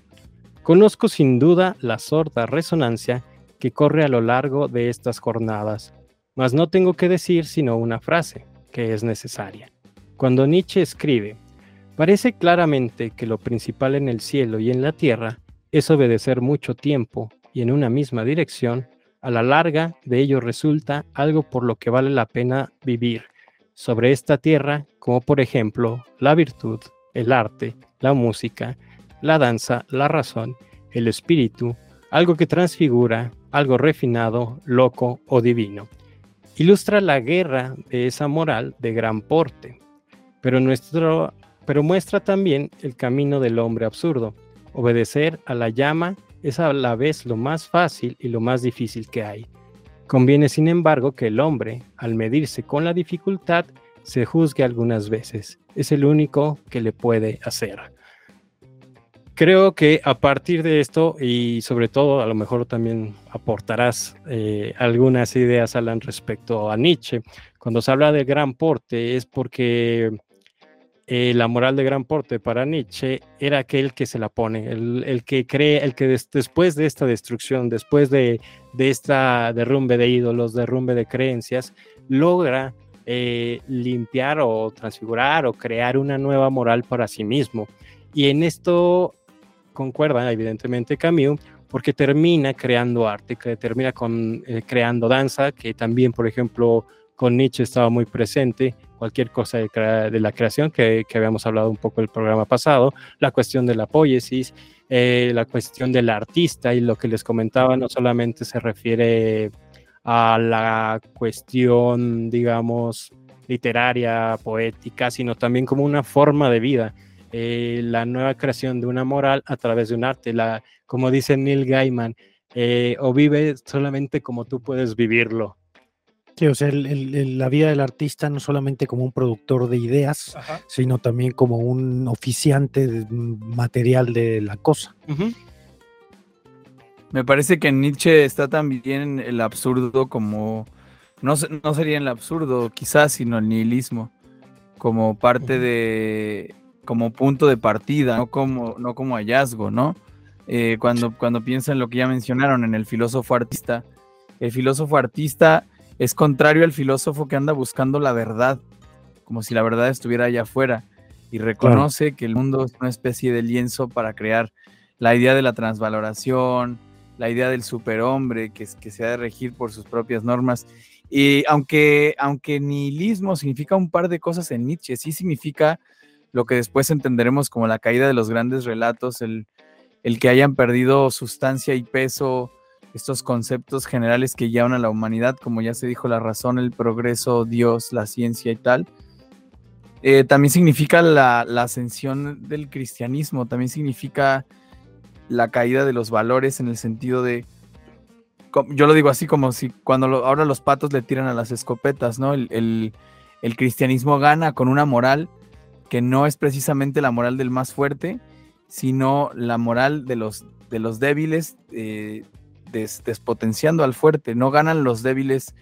Speaker 5: Conozco sin duda la sorda resonancia que corre a lo largo de estas jornadas, mas no tengo que decir sino una frase, que es necesaria. Cuando Nietzsche escribe, parece claramente que lo principal en el cielo y en la tierra es obedecer mucho tiempo y en una misma dirección, a la larga de ello resulta algo por lo que vale la pena vivir sobre esta tierra, como por ejemplo la virtud, el arte, la música, la danza, la razón, el espíritu, algo que transfigura, algo refinado, loco o divino. Ilustra la guerra de esa moral de gran porte, pero, pero muestra también el camino del hombre absurdo. Obedecer a la llama es a la vez lo más fácil y lo más difícil que hay. Conviene, sin embargo, que el hombre, al medirse con la dificultad, se juzgue algunas veces. Es el único que le puede hacer creo que a partir de esto y sobre todo a lo mejor también aportarás eh, algunas ideas, Alan, respecto a Nietzsche. Cuando se habla de gran porte es porque eh, la moral de gran porte para Nietzsche era aquel que se la pone, el, que cree, el que después de esta destrucción, después de, de esta derrumbe de ídolos, derrumbe de creencias, logra eh, limpiar o transfigurar o crear una nueva moral para sí mismo. Y en esto concuerda evidentemente Camus, porque termina creando arte, que termina con, eh, creando danza, que también, por ejemplo, con Nietzsche estaba muy presente, cualquier cosa de, la creación, que, habíamos hablado un poco el programa pasado, la cuestión de la poiesis, eh, la cuestión del artista y lo que les comentaba no solamente se refiere a la cuestión, digamos, literaria, poética, sino también como una forma de vida. Eh, la nueva creación de una moral a través de un arte. Como dice Neil Gaiman, eh, o vive solamente como tú puedes vivirlo.
Speaker 4: Sí, o sea, la vida del artista no solamente como un productor de ideas, sino también como un oficiante de, material de la cosa.
Speaker 6: Me parece que en Nietzsche está también el absurdo como, no, no sería el absurdo quizás, sino el nihilismo, como parte de como punto de partida, no como, no como hallazgo, ¿no? Eh, cuando, cuando piensan lo que ya mencionaron en el filósofo artista, el filósofo artista es contrario al filósofo que anda buscando la verdad, como si la verdad estuviera allá afuera, y reconoce que el mundo es una especie de lienzo para crear la idea de la transvaloración, la idea del superhombre que, que se ha de regir por sus propias normas. Y aunque, aunque nihilismo significa un par de cosas en Nietzsche, sí significa lo que después entenderemos como la caída de los grandes relatos, el, que hayan perdido sustancia y peso, estos conceptos generales que llevan a la humanidad, como ya se dijo, la razón, el progreso, Dios, la ciencia y tal. Eh, también significa la, ascensión del cristianismo, también significa la caída de los valores en el sentido de, yo lo digo así como si cuando ahora los patos le tiran a las escopetas, ¿no? el, cristianismo gana con una moral que no es precisamente la moral del más fuerte, sino la moral de los, de los débiles eh, despotenciando al fuerte. No ganan los débiles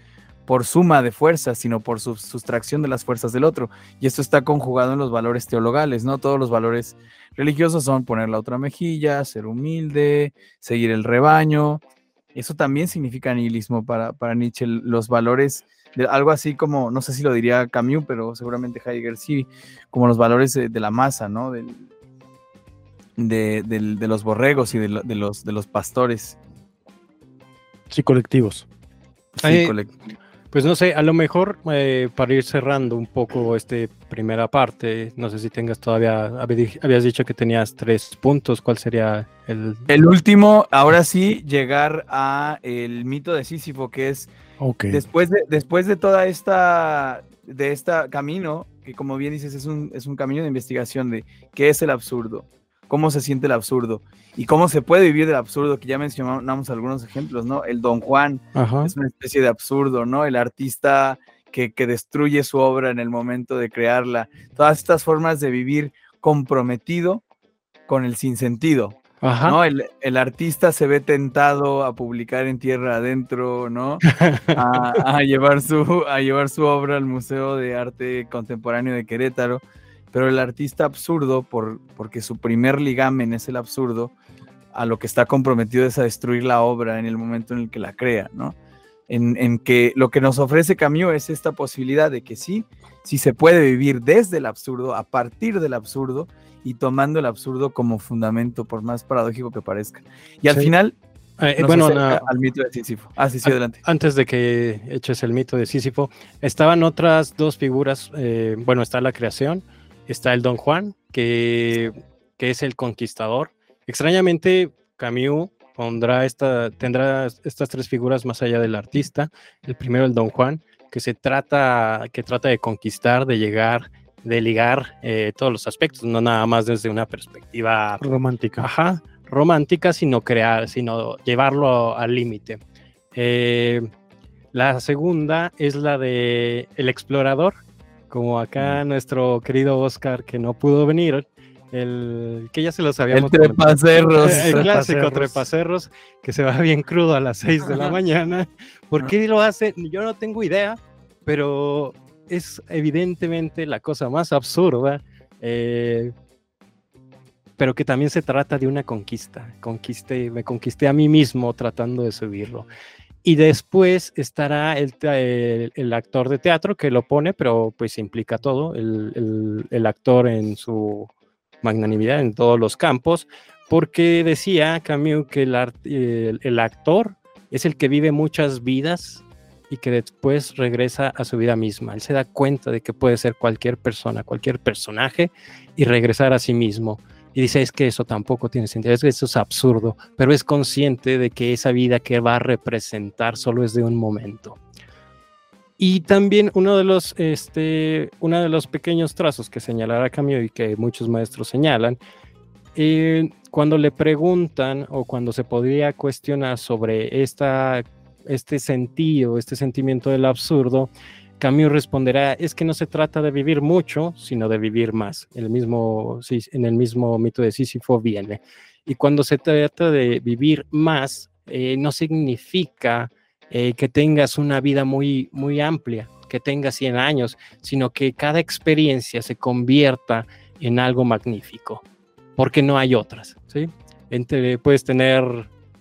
Speaker 6: por suma de fuerzas, sino por su sustracción de las fuerzas del otro. Y esto está conjugado en los valores teologales, ¿no? Todos los valores religiosos son poner la otra mejilla, ser humilde, seguir el rebaño. Eso también significa nihilismo para, para Nietzsche, los valores, de, algo así como, no sé si lo diría Camus, pero seguramente Heidegger sí, como los valores de, la masa, ¿no? De, los borregos y los, de los pastores.
Speaker 4: Sí, colectivos.
Speaker 5: Sí, colectivos. Pues no sé, a lo mejor eh, para ir cerrando un poco esta primera parte, no sé si tengas todavía, habías dicho que tenías tres puntos, ¿cuál sería el...?
Speaker 6: El último, ahora sí, llegar a el mito de Sísifo, que es después, de, después de toda esta, de este camino, que como bien dices, es un, es un camino de investigación de qué es el absurdo, cómo se siente el absurdo y cómo se puede vivir del absurdo, que ya mencionamos algunos ejemplos, ¿no? El Don Juan es una especie de absurdo, ¿no? El artista que, destruye su obra en el momento de crearla. Todas estas formas de vivir comprometido con el sinsentido. ¿no? El, artista se ve tentado a publicar en tierra adentro, ¿no? A, a, llevar su, a llevar su obra al Museo de Arte Contemporáneo de Querétaro pero el artista absurdo, por, porque su primer ligamen es el absurdo, a lo que está comprometido es a destruir la obra en el momento en el que la crea, ¿no? En, que lo que nos ofrece Camus es esta posibilidad de que sí, sí se puede vivir desde el absurdo, a partir del absurdo y tomando el absurdo como fundamento, por más paradójico que parezca. Y al final,
Speaker 5: eh, eh, bueno, al mito de Sísifo. Ah, sí, sí, adelante. Antes de que eches el mito de Sísifo, estaban otras dos figuras. Eh, bueno, está la creación, está el Don Juan, que, es el conquistador. Extrañamente, Camus pondrá esta, tendrá estas tres figuras más allá del artista. El primero, el Don Juan, que se trata, que trata de conquistar, de llegar, de ligar eh, todos los aspectos, no nada más desde una perspectiva
Speaker 4: romántica.
Speaker 5: Ajá, romántica, sino crear, sino llevarlo al límite. Eh, la segunda es la de el explorador, como acá nuestro querido Oscar que no pudo venir, el que ya se lo sabíamos.
Speaker 6: El trepacerros.
Speaker 5: El, clásico trepacerros que se va bien crudo a las 6 de la mañana. ¿Por qué lo hace? Yo no tengo idea, pero es evidentemente la cosa más absurda. Eh, pero que también se trata de una conquista. Conquiste, me conquisté a mí mismo tratando de subirlo. Y después estará el, el, actor de teatro que lo pone, pero pues implica todo, el, el, actor en su magnanimidad en todos los campos, porque decía Camus que el, actor es el que vive muchas vidas y que después regresa a su vida misma. Él se da cuenta de que puede ser cualquier persona, cualquier personaje y regresar a sí mismo y dice es que eso tampoco tiene sentido, es que eso es absurdo, pero es consciente de que esa vida que va a representar solo es de un momento. Y también uno de los, este, uno de los pequeños trazos que señalará Camus y que muchos maestros señalan, eh, cuando le preguntan o cuando se podría cuestionar sobre esta, este sentido, este sentimiento del absurdo, Camus responderá, es que no se trata de vivir mucho, sino de vivir más. El mismo, en el mismo mito de Sísifo viene. Y cuando se trata de vivir más, eh, no significa eh, que tengas una vida muy, muy amplia, que tengas 100 años, sino que cada experiencia se convierta en algo magnífico, porque no hay otras. ¿sí? Entre, puedes tener,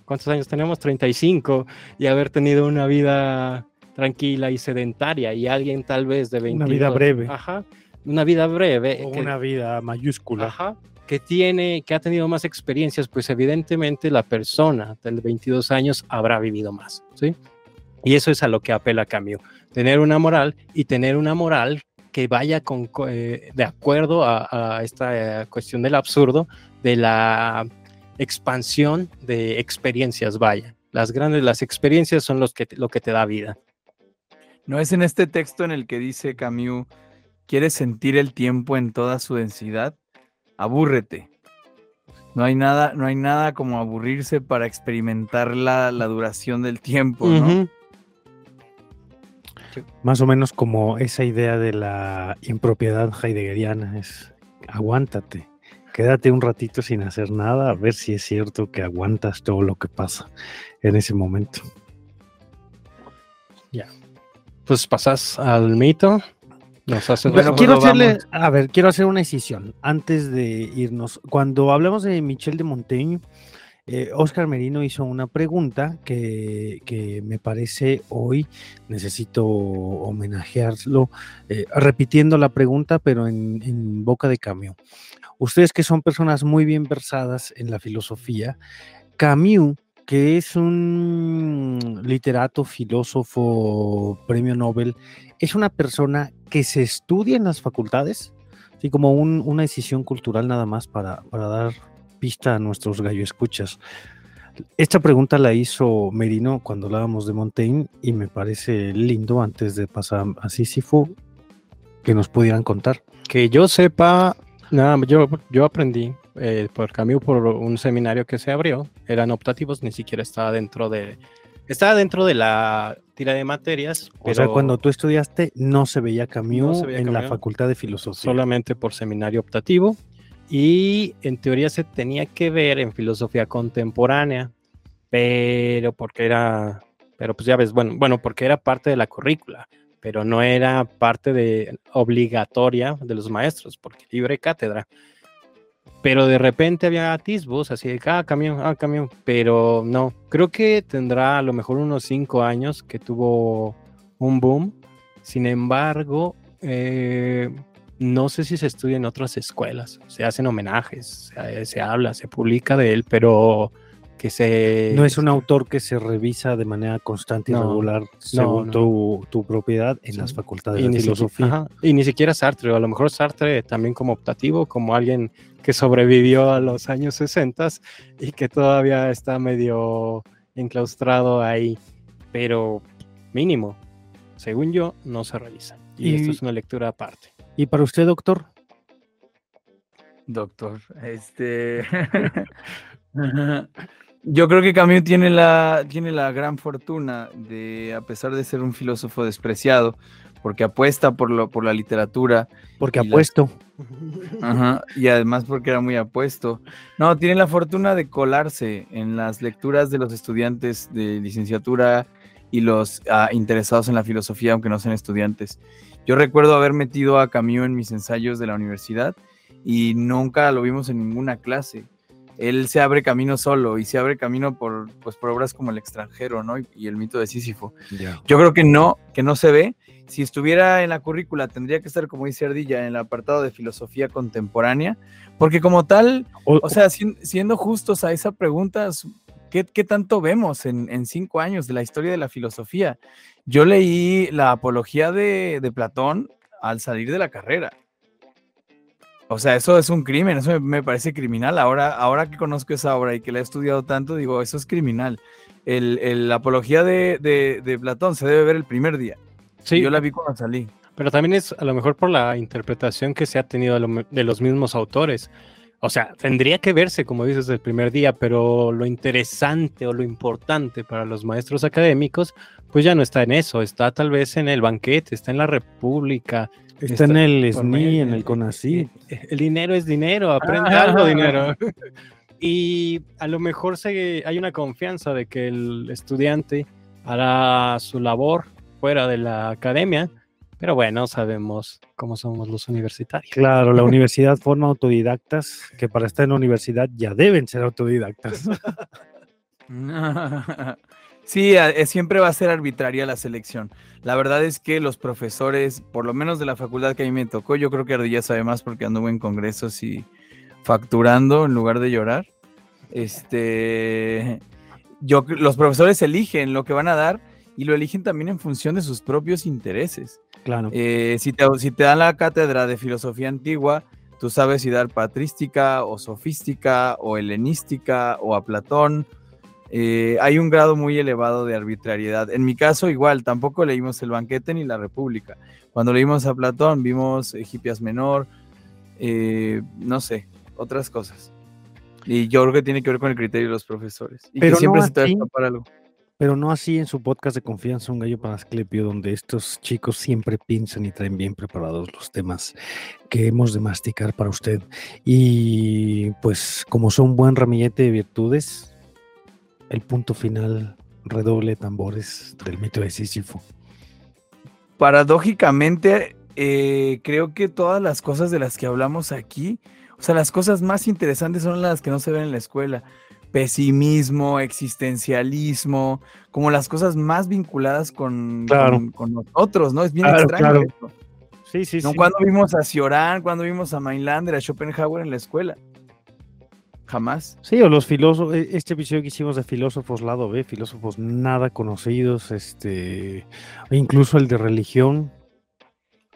Speaker 5: ¿cuántos años tenemos? 35 y haber tenido una vida tranquila y sedentaria y alguien tal vez de 20
Speaker 4: Una vida breve.
Speaker 5: Ajá, una vida breve.
Speaker 4: O una vida mayúscula.
Speaker 5: Ajá, que tiene, que ha tenido más experiencias, pues evidentemente la persona de 22 años habrá vivido más, ¿sí? Y eso es a lo que apela Camus, tener una moral y tener una moral que vaya con, eh, de acuerdo a, a esta eh, cuestión del absurdo, de la expansión de experiencias, vaya. Las grandes, las experiencias son los que, lo que te da vida.
Speaker 6: ¿No es en este texto en el que dice Camus, ¿quieres sentir el tiempo en toda su densidad? Abúrrete. No hay nada, no hay nada como aburrirse para experimentar la, duración del tiempo, ¿no?
Speaker 4: Más o menos como esa idea de la impropiedad heideggeriana es aguántate. quédate un ratito sin hacer nada, a ver si es cierto que aguantas todo lo que pasa en ese momento.
Speaker 5: Ya. Pues pasas al mito. Nos haces
Speaker 4: Bueno, quiero hacerle,
Speaker 6: vamos.
Speaker 4: a ver, quiero hacer una decisión antes de irnos. Cuando hablamos de Michel de Montaigne, eh, Oscar Merino hizo una pregunta que, que me parece hoy necesito homenajearlo, eh, repitiendo la pregunta, pero en, en boca de Camus. Ustedes que son personas muy bien versadas en la filosofía, Camus, que es un literato, filósofo, premio Nobel, es una persona que se estudia en las facultades, así como un- una decisión cultural nada más para, para dar pista a nuestros gallo escuchas. Esta pregunta la hizo Merino cuando hablábamos de Montaigne y me parece lindo antes de pasar a Sísifo que nos pudieran contar.
Speaker 5: Que yo sepa, nada, yo, yo aprendí eh, por Camus por un seminario que se abrió, eran optativos, ni siquiera estaba dentro de, estaba dentro de la tira de materias,
Speaker 4: O sea, cuando tú estudiaste no se veía Camus
Speaker 5: se veía
Speaker 4: en la
Speaker 5: Camus.
Speaker 4: facultad de filosofía.
Speaker 5: solamente por seminario optativo y en teoría se tenía que ver en filosofía contemporánea, pero porque era, pero pues ya ves, bueno, bueno, porque era parte de la currícula, pero no era parte de obligatoria de los maestros, porque libre cátedra. Pero de repente había atisbos, así de, ah, camión, ah, camión, pero no, creo que tendrá a lo mejor unos cinco años que tuvo un boom. Sin embargo, eh, no sé si se estudia en otras escuelas, se hacen homenajes, se, se habla, se publica de él, pero que se...
Speaker 4: No es un autor que se revisa de manera constante y
Speaker 5: No,
Speaker 4: regular según
Speaker 5: no.
Speaker 4: Tu, tu propiedad en
Speaker 5: Sí.
Speaker 4: las facultades
Speaker 5: y
Speaker 4: de filosofía.
Speaker 5: ajá, y ni siquiera Sartre, o a lo mejor Sartre también como optativo, como alguien que sobrevivió a los años 60 y que todavía está medio enclaustrado ahí, pero mínimo, según yo, no se revisa. Y, esto es una lectura aparte.
Speaker 4: ¿Y para usted, doctor?
Speaker 6: Doctor, este. Yo creo que Camus tiene la, tiene la gran fortuna de, a pesar de ser un filósofo despreciado, porque apuesta por, lo, por la literatura,
Speaker 4: Porque apuesto.
Speaker 6: Ajá, y además porque era muy apuesto. No, tiene la fortuna de colarse en las lecturas de los estudiantes de licenciatura y los ah, interesados en la filosofía, aunque no sean estudiantes. Yo recuerdo haber metido a Camus en mis ensayos de la universidad y nunca lo vimos en ninguna clase. Él se abre camino solo y se abre camino por, pues, por obras como El extranjero, ¿no? Y, y El mito de Sísifo. Yo creo que no, que no se ve. Si estuviera en la currícula, tendría que estar, como dice Ardilla, en el apartado de filosofía contemporánea, porque como tal,
Speaker 4: O-
Speaker 6: o sea, sien- siendo justos a esa pregunta, ¿qué, qué tanto vemos en, en cinco años de la historia de la filosofía? Yo leí la apología de, de Platón al salir de la carrera. O sea, eso es un crimen, eso me, me parece criminal. Ahora, ahora que conozco esa obra y que la he estudiado tanto, digo, eso es criminal. El, el- la apología de, de- de Platón se debe ver el primer día.
Speaker 5: Sí,
Speaker 6: Yo la vi cuando salí.
Speaker 5: Pero también es a lo mejor por la interpretación que se ha tenido de, lo- de los mismos autores. O sea, tendría que verse, como dices, el primer día, pero lo interesante o lo importante para los maestros académicos, pues ya no está en eso, está tal vez en el banquete, está en la república.
Speaker 4: Está en el SNI,
Speaker 5: medio-
Speaker 4: en el CONACYT.
Speaker 5: eh, El dinero es dinero, aprende
Speaker 6: Ah.
Speaker 5: algo dinero. Y a lo mejor se, hay una confianza de que el estudiante hará su labor fuera de la academia, pero bueno, sabemos cómo somos los universitarios.
Speaker 4: Claro, la universidad forma autodidactas que para estar en la universidad ya deben ser autodidactas.
Speaker 6: Sí, eh, siempre va a ser arbitraria la selección. La verdad es que los profesores, por lo menos de la facultad que a mí me tocó, yo creo que Ardilla sabe más porque anduvo en congresos y facturando en lugar de llorar. Este, yo, los profesores eligen lo que van a dar y lo eligen también en función de sus propios intereses.
Speaker 4: Claro.
Speaker 6: Eh, si, te, si te dan la cátedra de filosofía antigua, tú sabes si dar patrística o sofística o helenística o a Platón. Eh, hay un grado muy elevado de arbitrariedad. En mi caso, igual, tampoco leímos el banquete ni la república. Cuando leímos a Platón, vimos Hipias Menor, eh, no sé, otras cosas. Y yo creo que tiene que ver con el criterio de los profesores. Y
Speaker 4: Pero
Speaker 6: que siempre
Speaker 4: no
Speaker 6: se algo.
Speaker 4: pero no así en su podcast de confianza, Un Gallo para Asclepio, donde estos chicos siempre piensan y traen bien preparados los temas que hemos de masticar para usted. Y pues como son buen ramillete de virtudes, el punto final, redoble tambores del mito de Sísifo.
Speaker 6: Paradójicamente, eh, creo que todas las cosas de las que hablamos aquí, o sea, las cosas más interesantes son las que no se ven en la escuela pesimismo, existencialismo, como las cosas más vinculadas con, con, nosotros, ¿no? Es bien extraño.
Speaker 4: Sí, sí,
Speaker 6: ¿No? Cuando vimos a Cioran, cuando vimos a Mainlander, a Schopenhauer en la escuela. Jamás.
Speaker 4: Sí, o los filósofos, e, este episodio que hicimos de filósofos lado B, filósofos nada conocidos, este, incluso el de religión.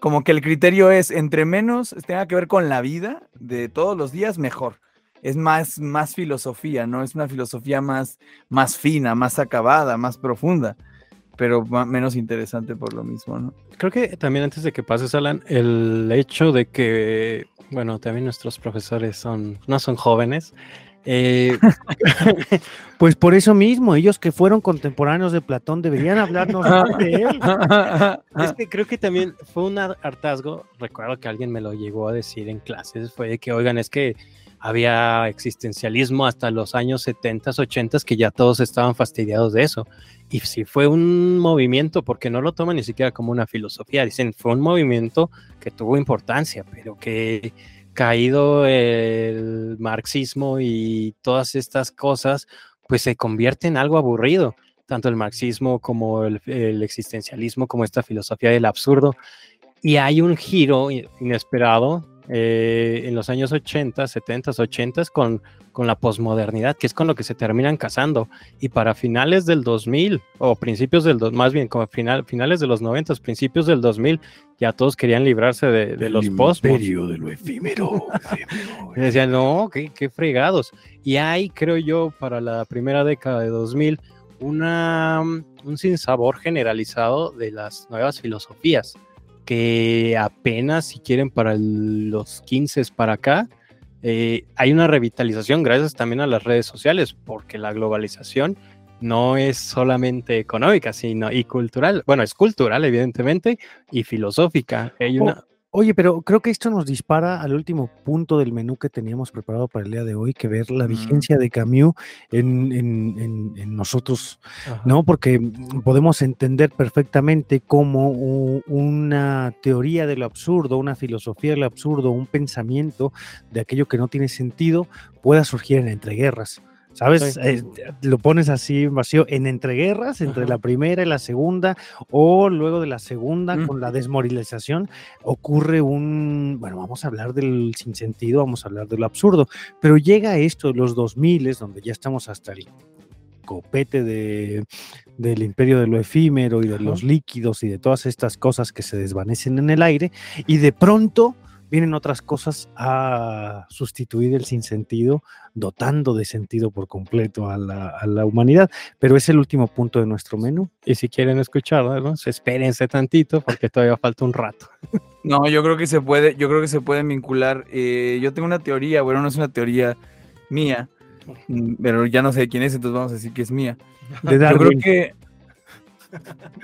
Speaker 6: Como que el criterio es entre menos tenga que ver con la vida de todos los días, mejor es más, más filosofía, ¿no? Es una filosofía más, más fina, más acabada, más profunda, pero menos interesante por lo mismo, ¿no?
Speaker 5: Creo que también antes de que pases, Alan, el hecho de que, bueno, también nuestros profesores son, no son jóvenes, eh,
Speaker 4: pues por eso mismo, ellos que fueron contemporáneos de Platón deberían hablarnos de él.
Speaker 5: Es que creo que también fue un hartazgo, recuerdo que alguien me lo llegó a decir en clases, fue de que, oigan, es que había existencialismo hasta los años 70, 80, que ya todos estaban fastidiados de eso. Y si fue un movimiento, porque no lo toman ni siquiera como una filosofía, dicen, fue un movimiento que tuvo importancia, pero que caído el marxismo y todas estas cosas, pues se convierte en algo aburrido, tanto el marxismo como el, el existencialismo, como esta filosofía del absurdo. Y hay un giro inesperado eh, en los años 80, 70, 80 con, con la posmodernidad, que es con lo que se terminan casando. Y para finales del 2000, o principios del, más bien, como final, finales de los 90, principios del 2000, ya todos querían librarse de, los posmos.
Speaker 4: de lo efímero.
Speaker 5: y decían, no, qué, qué fregados. Y hay, creo yo, para la primera década de 2000, una, un sinsabor generalizado de las nuevas filosofías que apenas, si quieren, para los 15 para acá, eh, hay una revitalización gracias también a las redes sociales, porque la globalización no es solamente económica, sino y cultural. Bueno, es cultural, evidentemente, y filosófica. Hay una,
Speaker 4: Oye, pero creo que esto nos dispara al último punto del menú que teníamos preparado para el día de hoy, que ver la vigencia de Camus en, nosotros, ¿no? Porque podemos entender perfectamente cómo una teoría de lo absurdo, una filosofía de lo absurdo, un pensamiento de aquello que no tiene sentido pueda surgir en entreguerras. ¿Sabes? Eh, lo pones así vacío en entreguerras, entre la primera y la segunda, o luego de la segunda, con la desmoralización, ocurre un, bueno, vamos a hablar del sinsentido, vamos a hablar de lo absurdo, pero llega esto, los 2000, donde ya estamos hasta el copete de, del imperio de lo efímero y de los líquidos y de todas estas cosas que se desvanecen en el aire, y de pronto vienen otras cosas a sustituir el sinsentido, dotando de sentido por completo a la, humanidad. Pero es el último punto de nuestro menú.
Speaker 5: Y si quieren escucharlo, espérense tantito porque todavía falta un rato.
Speaker 6: No, yo creo que se puede, yo creo que se pueden vincular. Eh, yo tengo una teoría, bueno, no es una teoría mía, mm, pero ya no sé quién es, entonces vamos a decir que es mía. yo creo que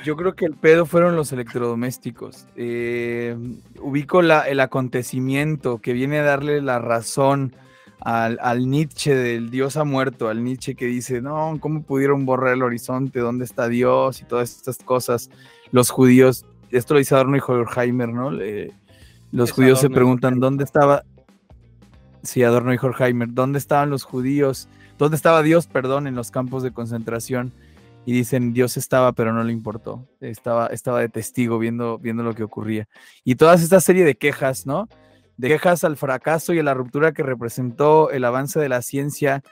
Speaker 6: yo creo que el pedo fueron los electrodomésticos. Eh, ubico el acontecimiento que viene a darle la razón al, Nietzsche del Dios ha muerto, al Nietzsche que dice, no, ¿cómo pudieron borrar el horizonte? ¿Dónde está Dios? Y todas estas cosas. Los judíos, esto lo dice Adorno y Horkheimer, ¿no? los judíos se preguntan, ¿dónde estaba? Sí, Adorno y Horkheimer, ¿dónde estaban los judíos? ¿Dónde estaba Dios, perdón, en los campos de concentración? Y dicen Dios estaba, pero no le importó. Estaba, estaba de testigo viendo, viendo lo que ocurría. Y toda esta serie de quejas, ¿no? De quejas al fracaso y a la ruptura que representó el avance de la ciencia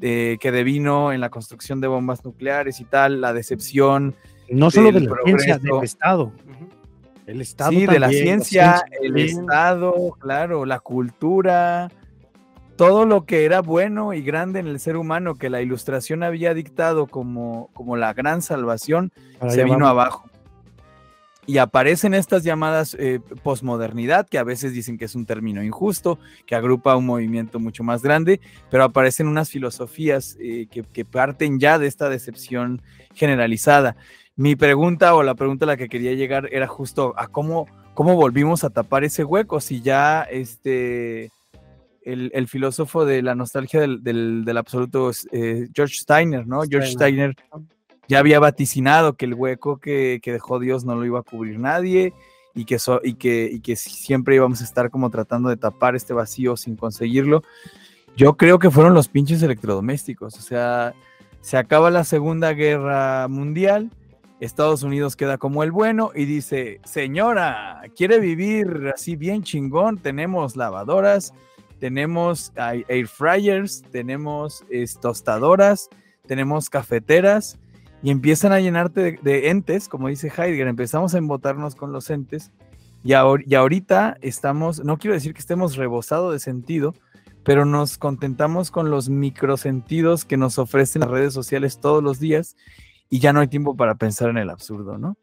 Speaker 6: que devino en la construcción de bombas nucleares y tal, la decepción.
Speaker 4: No solo de la ciencia, del Estado.
Speaker 6: El Estado. Sí, de la ciencia, el Estado, claro, la cultura, todo lo que era bueno y grande en el ser humano que la ilustración había dictado como, como la gran salvación se vino abajo. y aparecen estas llamadas eh, posmodernidad, que a veces dicen que es un término injusto, que agrupa un movimiento mucho más grande, pero aparecen unas filosofías eh, que, parten ya de esta decepción generalizada. Mi pregunta o la pregunta a la que quería llegar era justo a cómo, cómo volvimos a tapar ese hueco, si ya este, el, filósofo de la nostalgia del, absoluto eh, George Steiner, ¿no? George Steiner ya había vaticinado que el hueco que, dejó Dios no lo iba a cubrir nadie y que, y, que, y que siempre íbamos a estar como tratando de tapar este vacío sin conseguirlo. Yo creo que fueron los pinches electrodomésticos. O sea, se acaba la Segunda Guerra Mundial, Estados Unidos queda como el bueno y dice, señora, ¿quiere vivir así bien chingón? Tenemos lavadoras, tenemos air fryers, tenemos tostadoras, tenemos cafeteras y empiezan a llenarte de, entes, como dice Heidegger, empezamos a embotarnos con los entes y, ahorita estamos, no quiero decir que estemos rebosados de sentido, pero nos contentamos con los microsentidos que nos ofrecen las redes sociales todos los días y ya no hay tiempo para pensar en el absurdo, ¿no?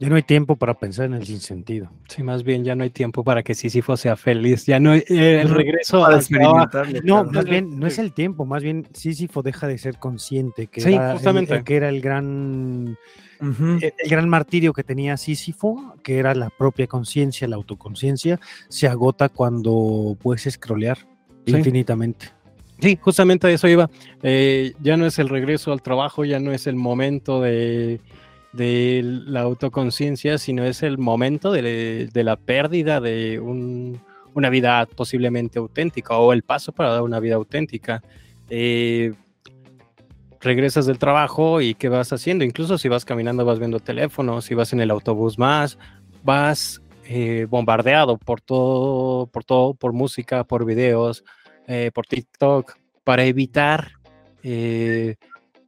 Speaker 4: Ya no hay tiempo para pensar en el sinsentido.
Speaker 5: Sí, más bien ya no hay tiempo para que Sísifo sea feliz. Ya no hay, eh, el regreso
Speaker 6: a experimentar.
Speaker 4: No, más bien no es el tiempo, más bien Sísifo deja de ser consciente que,
Speaker 5: sí,
Speaker 4: era,
Speaker 5: justamente.
Speaker 4: El, que era el gran el, gran martirio que tenía Sísifo, que era la propia conciencia, la autoconciencia, se agota cuando puedes escrolear infinitamente.
Speaker 5: Sí, justamente a eso iba. Eh, ya no es el regreso al trabajo, ya no es el momento de de la autoconciencia, sino es el momento de, la pérdida de una vida posiblemente auténtica o el paso para dar una vida auténtica. Eh, regresas del trabajo y ¿qué vas haciendo? Incluso si vas caminando vas viendo teléfonos, si vas en el autobús más, vas eh, bombardeado por todo, por todo, por música, por videos, eh, por TikTok, para evitar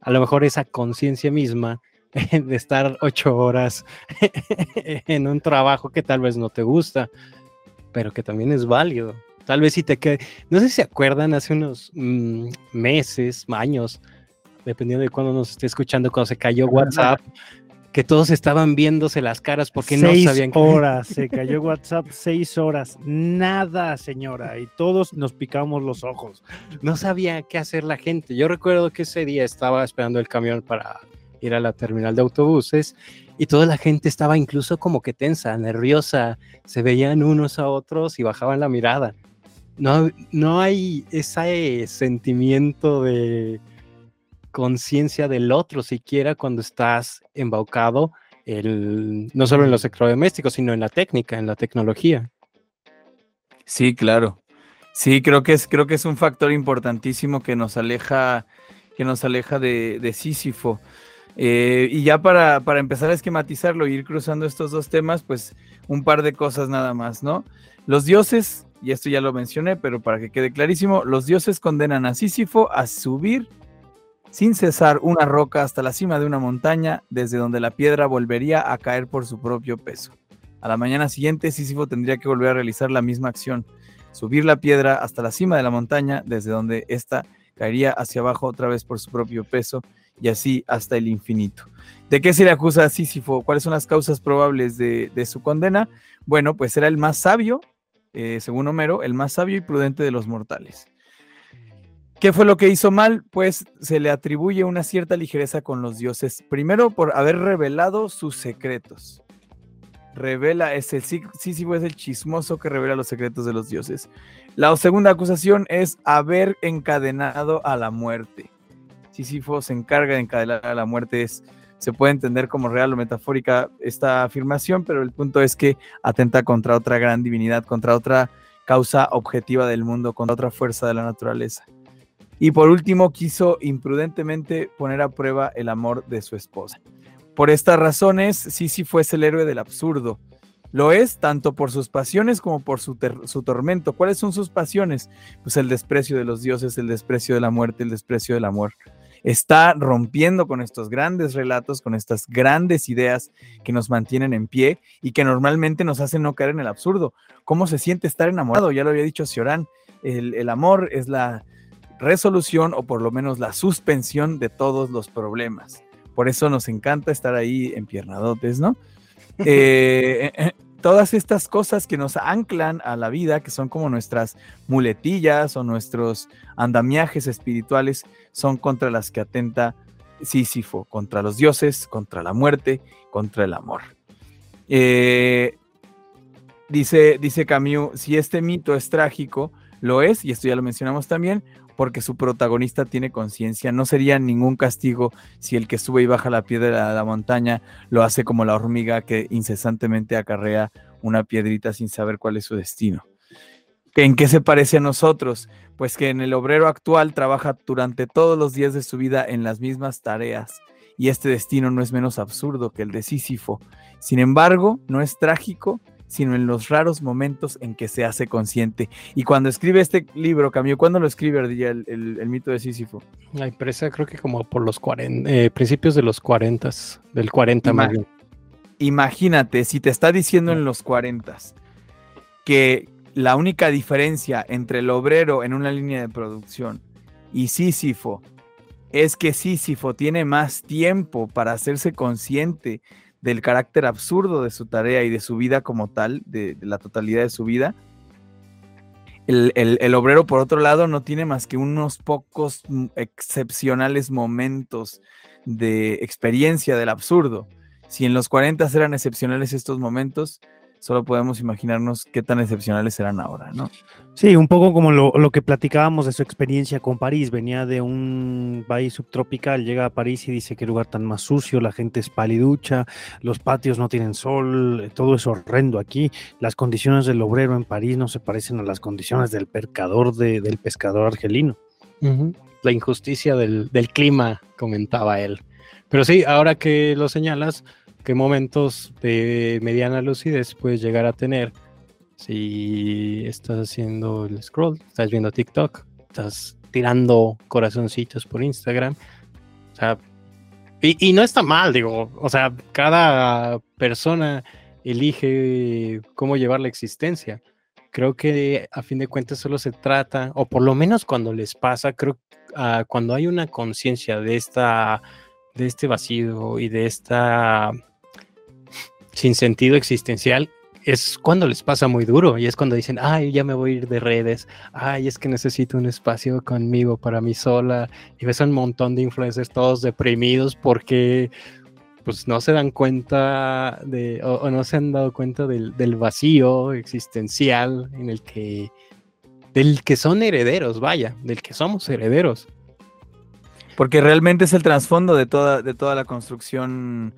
Speaker 5: a lo mejor esa conciencia misma de estar ocho horas en un trabajo que tal vez no te gusta, pero que también es válido. Tal vez si te quede, no sé si se acuerdan hace unos mm, meses, años, dependiendo de cuándo nos esté escuchando, cuando se cayó WhatsApp, que todos estaban viéndose las caras porque no sabían
Speaker 4: horas, se cayó WhatsApp seis horas, nada señora, y todos nos picamos los ojos.
Speaker 5: No sabía qué hacer la gente. Yo recuerdo que ese día estaba esperando el camión para ir a la terminal de autobuses y toda la gente estaba incluso como que tensa, nerviosa, se veían unos a otros y bajaban la mirada. No, no hay ese sentimiento de conciencia del otro siquiera cuando estás embaucado, el, no solo en los electrodomésticos, sino en la técnica, en la tecnología.
Speaker 6: Sí, claro. Sí, creo que es, creo que es un factor importantísimo que nos aleja, que nos aleja de, de Sísifo. Eh, y ya para, para, empezar a esquematizarlo y ir cruzando estos dos temas, pues un par de cosas nada más, ¿no? Los dioses, y esto ya lo mencioné, pero para que quede clarísimo, los dioses condenan a Sísifo a subir sin cesar una roca hasta la cima de una montaña, desde donde la piedra volvería a caer por su propio peso. A la mañana siguiente, Sísifo tendría que volver a realizar la misma acción, subir la piedra hasta la cima de la montaña, desde donde ésta caería hacia abajo otra vez por su propio peso, y así hasta el infinito. ¿De qué se le acusa a Sísifo? ¿Cuáles son las causas probables de, su condena? Bueno, pues era el más sabio, eh, según Homero, el más sabio y prudente de los mortales. ¿Qué fue lo que hizo mal? Pues se le atribuye una cierta ligereza con los dioses. Primero, por haber revelado sus secretos. Revela, es el Sísifo es el chismoso que revela los secretos de los dioses. La segunda acusación es haber encadenado a la muerte. Sísifo se encarga de encadenar a la muerte. Es, se puede entender como real o metafórica esta afirmación, pero el punto es que atenta contra otra gran divinidad, contra otra causa objetiva del mundo, contra otra fuerza de la naturaleza. Y por último, quiso imprudentemente poner a prueba el amor de su esposa. Por estas razones, Sísifo es el héroe del absurdo. Lo es tanto por sus pasiones como por su, su, tormento. ¿Cuáles son sus pasiones? Pues el desprecio de los dioses, el desprecio de la muerte, el desprecio del amor está rompiendo con estos grandes relatos, con estas grandes ideas que nos mantienen en pie y que normalmente nos hacen no caer en el absurdo. ¿Cómo se siente estar enamorado? Ya lo había dicho Ciorán, el, el amor es la resolución o por lo menos la suspensión de todos los problemas. Por eso nos encanta estar ahí en piernadotes, ¿no? eh, eh, todas estas cosas que nos anclan a la vida, que son como nuestras muletillas o nuestros andamiajes espirituales, son contra las que atenta Sísifo, contra los dioses, contra la muerte, contra el amor. Eh, dice, dice Camus, si este mito es trágico, lo es, y esto ya lo mencionamos también, porque su protagonista tiene conciencia. No sería ningún castigo si el que sube y baja la piedra de la montaña lo hace como la hormiga que incesantemente acarrea una piedrita sin saber cuál es su destino. ¿En qué se parece a nosotros? Pues que en el obrero actual trabaja durante todos los días de su vida en las mismas tareas y este destino no es menos absurdo que el de Sísifo. Sin embargo, no es trágico sino en los raros momentos en que se hace consciente. Y cuando escribe este libro, Camilo, ¿cuándo lo escribe el, el, mito de Sísifo?
Speaker 5: La empresa creo que como por los 40, eh, principios de los 40, del 40 más bien.
Speaker 6: Imagínate, si te está diciendo en los 40 que la única diferencia entre el obrero en una línea de producción y Sísifo es que Sísifo tiene más tiempo para hacerse consciente del carácter absurdo de su tarea y de su vida como tal, de, la totalidad de su vida. El, obrero, por otro lado, no tiene más que unos pocos mm, excepcionales momentos de experiencia del absurdo. Si en los 40 eran excepcionales estos momentos, solo podemos imaginarnos qué tan excepcionales serán ahora, ¿no?
Speaker 4: Sí, un poco como lo, que platicábamos de su experiencia con París. Venía de un país subtropical, llega a París y dice qué lugar tan más sucio, la gente es paliducha, los patios no tienen sol, todo es horrendo aquí. Las condiciones del obrero en París no se parecen a las condiciones del percador del pescador argelino.
Speaker 5: La injusticia del, del clima, comentaba él. Pero sí, ahora que lo señalas, qué momentos de mediana lucidez puedes llegar a tener si estás haciendo el scroll, estás viendo TikTok, estás tirando corazoncitos por Instagram. O sea, y, no está mal, digo, o sea, cada persona elige cómo llevar la existencia. Creo que a fin de cuentas solo se trata, o por lo menos cuando les pasa, creo uh, cuando hay una conciencia de esta, de este vacío y de esta sin sentido existencial, es cuando les pasa muy duro y es cuando dicen, ay, ya me voy a ir de redes, ay, es que necesito un espacio conmigo para mí sola. Y ves a un montón de influencers todos deprimidos porque pues no se dan cuenta de, o, no se han dado cuenta del, del, vacío existencial en el que, del que son herederos, vaya, del que somos herederos.
Speaker 6: Porque realmente es el trasfondo de toda, de toda la construcción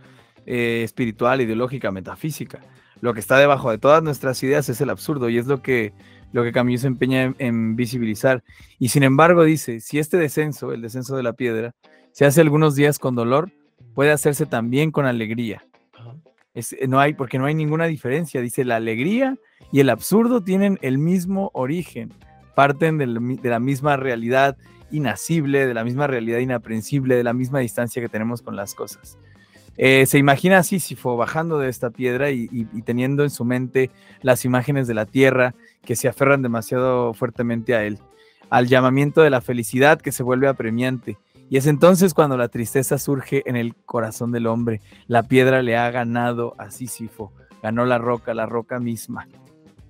Speaker 6: eh, espiritual, ideológica, metafísica. Lo que está debajo de todas nuestras ideas es el absurdo y es lo que, lo que Camus se empeña en, visibilizar. Y sin embargo dice, si este descenso, el descenso de la piedra, se hace algunos días con dolor, puede hacerse también con alegría. no hay, porque no hay ninguna diferencia. Dice, la alegría y el absurdo tienen el mismo origen, parten de la misma realidad inacible, de la misma realidad inaprensible, de la misma distancia que tenemos con las cosas. Eh, se imagina a Sísifo bajando de esta piedra y, teniendo en su mente las imágenes de la tierra que se aferran demasiado fuertemente a él, al llamamiento de la felicidad que se vuelve apremiante. Y es entonces cuando la tristeza surge en el corazón del hombre. La piedra le ha ganado a Sísifo, ganó la roca, la roca misma.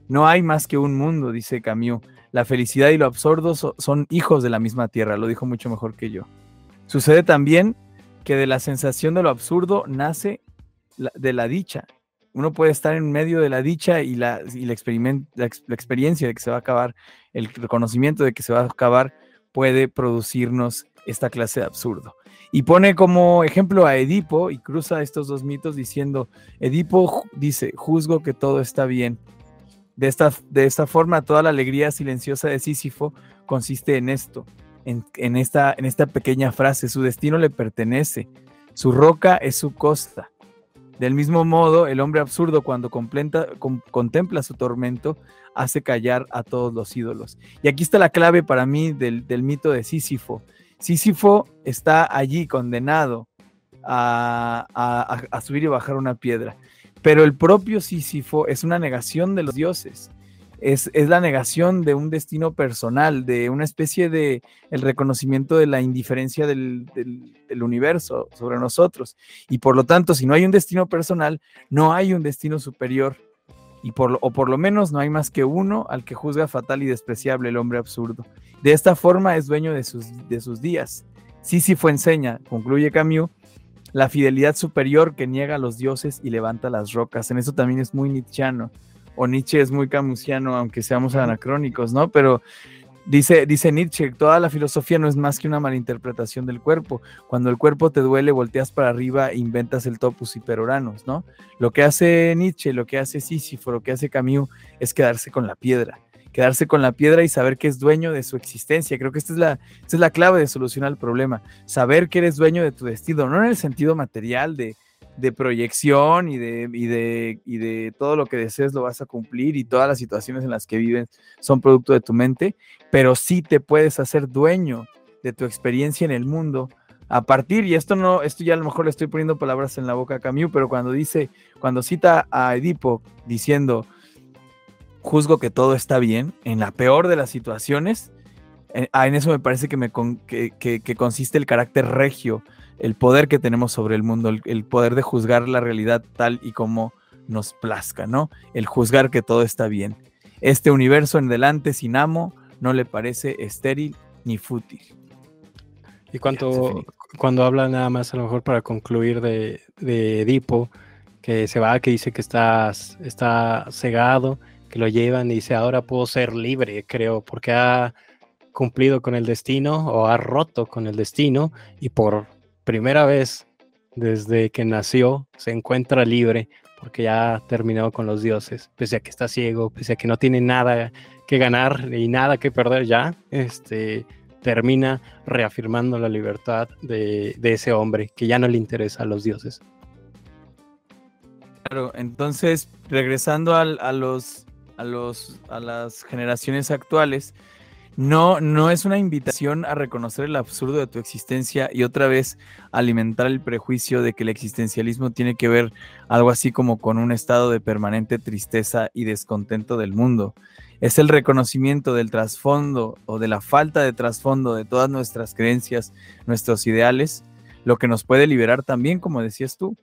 Speaker 6: No hay más que un mundo, dice Camus. La felicidad y lo absurdo son hijos de la misma tierra, lo dijo mucho mejor que yo. Sucede también que de la sensación de lo absurdo nace de la dicha. Uno puede estar en medio de la dicha y, la, la, experiencia de que se va a acabar, el reconocimiento de que se va a acabar, puede producirnos esta clase de absurdo. Y pone como ejemplo a Edipo y cruza estos dos mitos diciendo, Edipo dice, juzgo que todo está bien. De esta, de esta forma, toda la alegría silenciosa de Sísifo consiste en esto, en, esta, pequeña frase, su destino le pertenece, su roca es su costa. Del mismo modo, el hombre absurdo cuando contempla su tormento hace callar a todos los ídolos. Y aquí está la clave para mí del, mito de Sísifo. Sísifo está allí condenado a, a, subir y bajar una piedra, pero el propio Sísifo es una negación de los dioses. Es, la negación de un destino personal, de una especie de el reconocimiento de la indiferencia del, universo sobre nosotros. Y por lo tanto, si no hay un destino personal, no hay un destino superior. Y por, o por lo menos no hay más que uno al que juzga fatal y despreciable el hombre absurdo. De esta forma es dueño de sus, de sus días. Sí, sí fue enseña, concluye Camus, la fidelidad superior que niega a los dioses y levanta las rocas. En eso también es muy nietzscheano o Nietzsche es muy camusiano, aunque seamos anacrónicos, ¿no? Pero dice, dice Nietzsche, toda la filosofía no es más que una malinterpretación del cuerpo. Cuando el cuerpo te duele, volteas para arriba e inventas el topus hiperoranos, ¿no? Lo que hace Nietzsche, lo que hace Sísifo, lo que hace Camus es quedarse con la piedra quedarse con la piedra y saber que es dueño de su existencia. Creo que esta es la, esta es la clave de solucionar el problema. Saber que eres dueño de tu destino, no en el sentido material de, de proyección y de, y, de, y de todo lo que desees lo vas a cumplir y todas las situaciones en las que vives son producto de tu mente, pero sí te puedes hacer dueño de tu experiencia en el mundo a partir, y esto no, esto ya a lo mejor le estoy poniendo palabras en la boca a Camus, pero cuando dice, cuando cita a Edipo diciendo, juzgo que todo está bien, en la peor de las situaciones, en, ah, en eso me parece que, me que, que consiste el carácter regio el poder que tenemos sobre el mundo, el, poder de juzgar la realidad tal y como nos plazca, ¿no? El juzgar que todo está bien. Este universo en delante sin amo no le parece estéril ni fútil.
Speaker 5: Y cuando, cuando habla nada más, a lo mejor para concluir de, de Edipo, que se va, que dice que está, está cegado, que lo llevan y dice, ahora puedo ser libre, creo, porque ha cumplido con el destino o ha roto con el destino y por primera vez desde que nació se encuentra libre porque ya ha terminado con los dioses, pese a que está ciego, pese a que no tiene nada que ganar y nada que perder ya, este, termina reafirmando la libertad de, de ese hombre que ya no le interesa a los dioses.
Speaker 6: Claro, entonces regresando a, los, a, los, a las generaciones actuales, no, no es una invitación a reconocer el absurdo de tu existencia y otra vez alimentar el prejuicio de que el existencialismo tiene que ver algo así como con un estado de permanente tristeza y descontento del mundo. Es el reconocimiento del trasfondo o de la falta de trasfondo de todas nuestras creencias, nuestros ideales, lo que nos puede liberar también, como decías tú.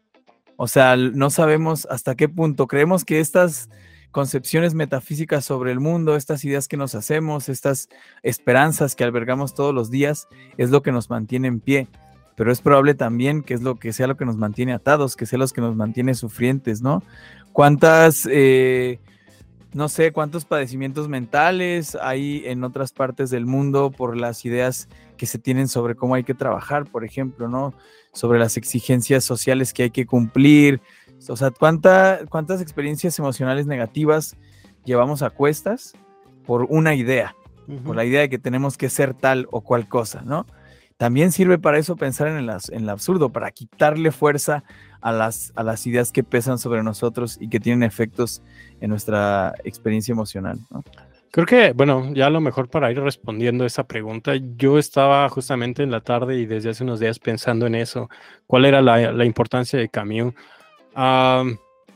Speaker 6: O sea, no sabemos hasta qué punto creemos que estas concepciones metafísicas sobre el mundo, estas ideas que nos hacemos, estas esperanzas que albergamos todos los días, es lo que nos mantiene en pie. Pero es probable también que es lo que sea lo que nos mantiene atados, que sea lo que nos mantiene sufrientes, ¿no? ¿Cuántas, eh, no sé, cuántos padecimientos mentales hay en otras partes del mundo por las ideas que se tienen sobre cómo hay que trabajar, por ejemplo, ¿no? Sobre las exigencias sociales que hay que cumplir, o sea, ¿cuántas experiencias emocionales negativas llevamos a cuestas por una idea? Por la idea de que tenemos que ser tal o cual cosa, ¿no? También sirve para eso pensar en, el, en el absurdo, para quitarle fuerza a las, a las ideas que pesan sobre nosotros y que tienen efectos en nuestra experiencia emocional, ¿no?
Speaker 5: Creo que, bueno, ya a lo mejor para ir respondiendo esa pregunta, yo estaba justamente en la tarde y desde hace unos días pensando en eso, cuál era la, la importancia de Camus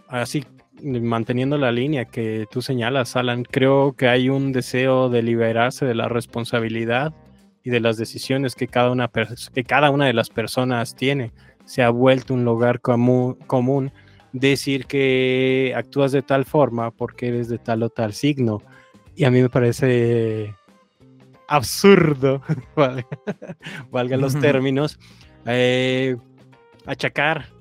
Speaker 5: así, manteniendo la línea que tú señalas, Alan, creo que hay un deseo de liberarse de la responsabilidad y de las decisiones que cada una, que cada una de las personas tiene. Se ha vuelto un lugar común, común decir que actúas de tal forma porque eres de tal o tal signo. Y a mí me parece absurdo, valga los términos, eh, achacar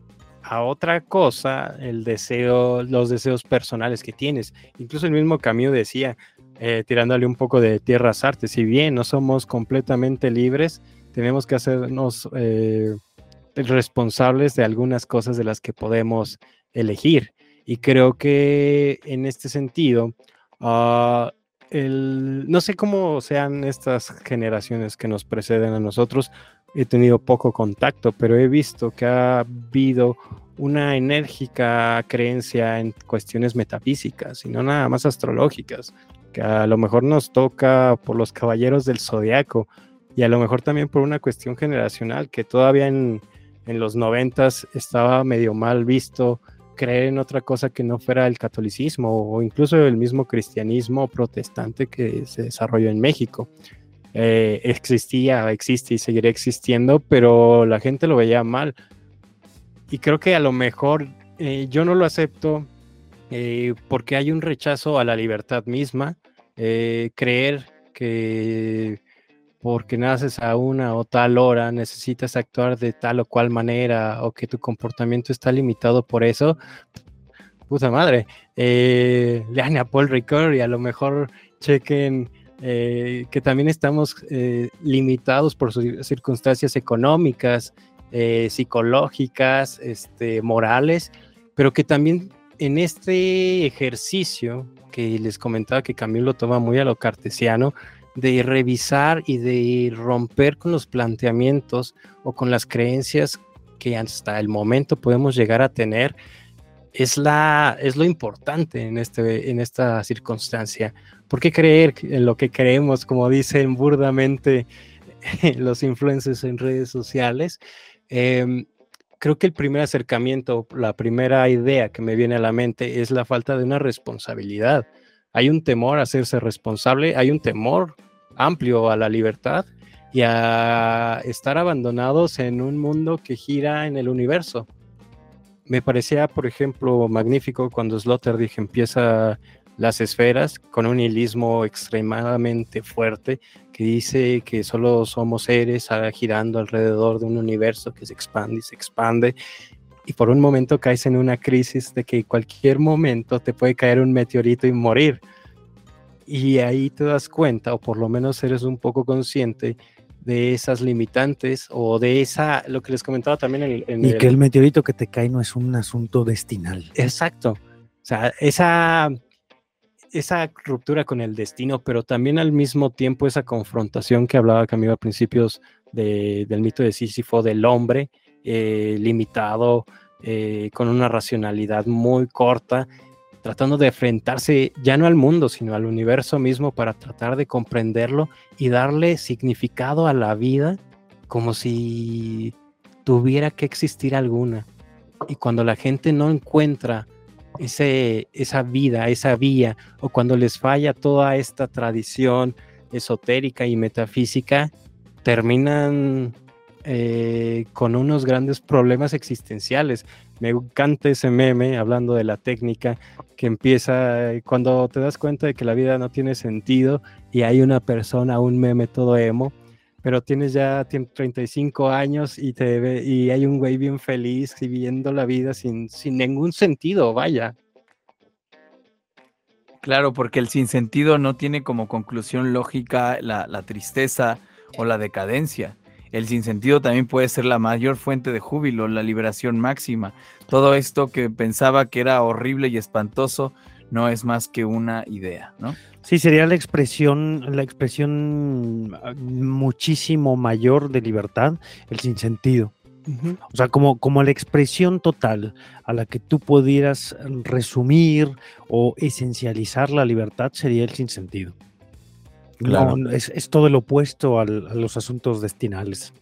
Speaker 5: a otra cosa el deseo, los deseos personales que tienes. Incluso el mismo Camus decía, eh, tirándole un poco de tierras artes, si bien no somos completamente libres, tenemos que hacernos eh, responsables de algunas cosas de las que podemos elegir. Y creo que en este sentido, uh, el, no sé cómo sean estas generaciones que nos preceden a nosotros, he tenido poco contacto, pero he visto que ha habido una enérgica creencia en cuestiones metafísicas y no nada más astrológicas, que a lo mejor nos toca por los caballeros del zodiaco y a lo mejor también por una cuestión generacional que todavía en, en los noventas estaba medio mal visto creer en otra cosa que no fuera el catolicismo o incluso el mismo cristianismo protestante que se desarrolló en México. Eh, existía, existe y seguirá existiendo, pero la gente lo veía mal. Y creo que a lo mejor eh, yo no lo acepto eh, porque hay un rechazo a la libertad misma, creer que porque naces a una o tal hora, necesitas actuar de tal o cual manera o que tu comportamiento está limitado por eso, puta madre, eh, lean a Paul Ricoeur y a lo mejor chequen eh, que también estamos eh, limitados por sus circunstancias económicas, eh, psicológicas, este, morales, pero que también en este ejercicio que les comentaba que Camilo toma muy a lo cartesiano, de revisar y de romper con los planteamientos o con las creencias que hasta el momento podemos llegar a tener, es, la, es lo importante en, este, en esta circunstancia. ¿Por qué creer en lo que creemos, como dicen burdamente los influencers en redes sociales? Em, creo que el primer acercamiento, la primera idea que me viene a la mente es la falta de una responsabilidad. Hay un temor a hacerse responsable, hay un temor amplio a la libertad y a estar abandonados en un mundo que gira en el universo. Me parecía, por ejemplo, magnífico cuando Sloterdijk empieza las esferas con un hilismo extremadamente fuerte que dice que solo somos seres girando alrededor de un universo que se expande y se expande y por un momento caes en una crisis de que cualquier momento te puede caer un meteorito y morir. Y ahí te das cuenta, o por lo menos eres un poco consciente de esas limitantes o de esa, lo que les comentaba también en,
Speaker 4: y que el meteorito que te cae no es un asunto destinal.
Speaker 5: Exacto. O sea, esa, esa ruptura con el destino, pero también al mismo tiempo esa confrontación que hablaba Camilo a principios del mito de Sísifo, del hombre eh, limitado, eh, con una racionalidad muy corta tratando de enfrentarse ya no al mundo, sino al universo mismo para tratar de comprenderlo y darle significado a la vida como si tuviera que existir alguna. Y cuando la gente no encuentra ese, esa vida, esa vía, o cuando les falla toda esta tradición esotérica y metafísica, terminan eh, con unos grandes problemas existenciales. Me encanta ese meme hablando de la técnica que empieza cuando te das cuenta de que la vida no tiene sentido y hay una persona, un meme todo emo, pero tienes ya 35 años y, te ve, y hay un güey bien feliz viviendo la vida sin, sin ningún sentido, vaya.
Speaker 6: Claro, porque el sinsentido no tiene como conclusión lógica la, la tristeza o la decadencia el sinsentido también puede ser la mayor fuente de júbilo, la liberación máxima. Todo esto que pensaba que era horrible y espantoso no es más que una idea, ¿no?
Speaker 4: Sí, sería la expresión, la expresión ah, muchísimo mayor de libertad, el sinsentido. O sea, como, como la expresión total a la que tú pudieras resumir o esencializar la libertad sería el sinsentido. No, es, todo el opuesto a los asuntos destinales.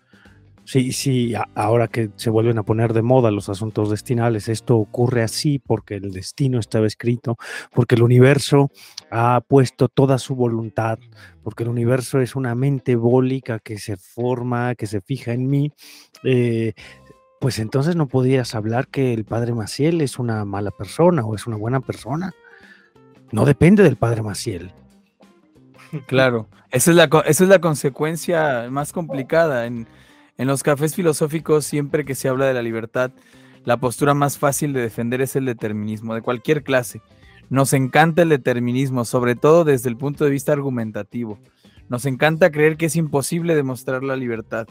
Speaker 4: Sí, sí, ahora que se vuelven a poner de moda los asuntos destinales, esto ocurre así porque el destino estaba escrito, porque el universo ha puesto toda su voluntad, porque el universo es una mente bólica que se forma, que se fija en mí. Eh, pues entonces no podrías hablar que el padre Maciel es una mala persona o es una buena persona. No depende del padre Maciel.
Speaker 6: Claro, esa es la, esa es la consecuencia más complicada. En, en los cafés filosóficos, siempre que se habla de la libertad, la postura más fácil de defender es el determinismo, de cualquier clase. Nos encanta el determinismo, sobre todo desde el punto de vista argumentativo. Nos encanta creer que es imposible demostrar la libertad,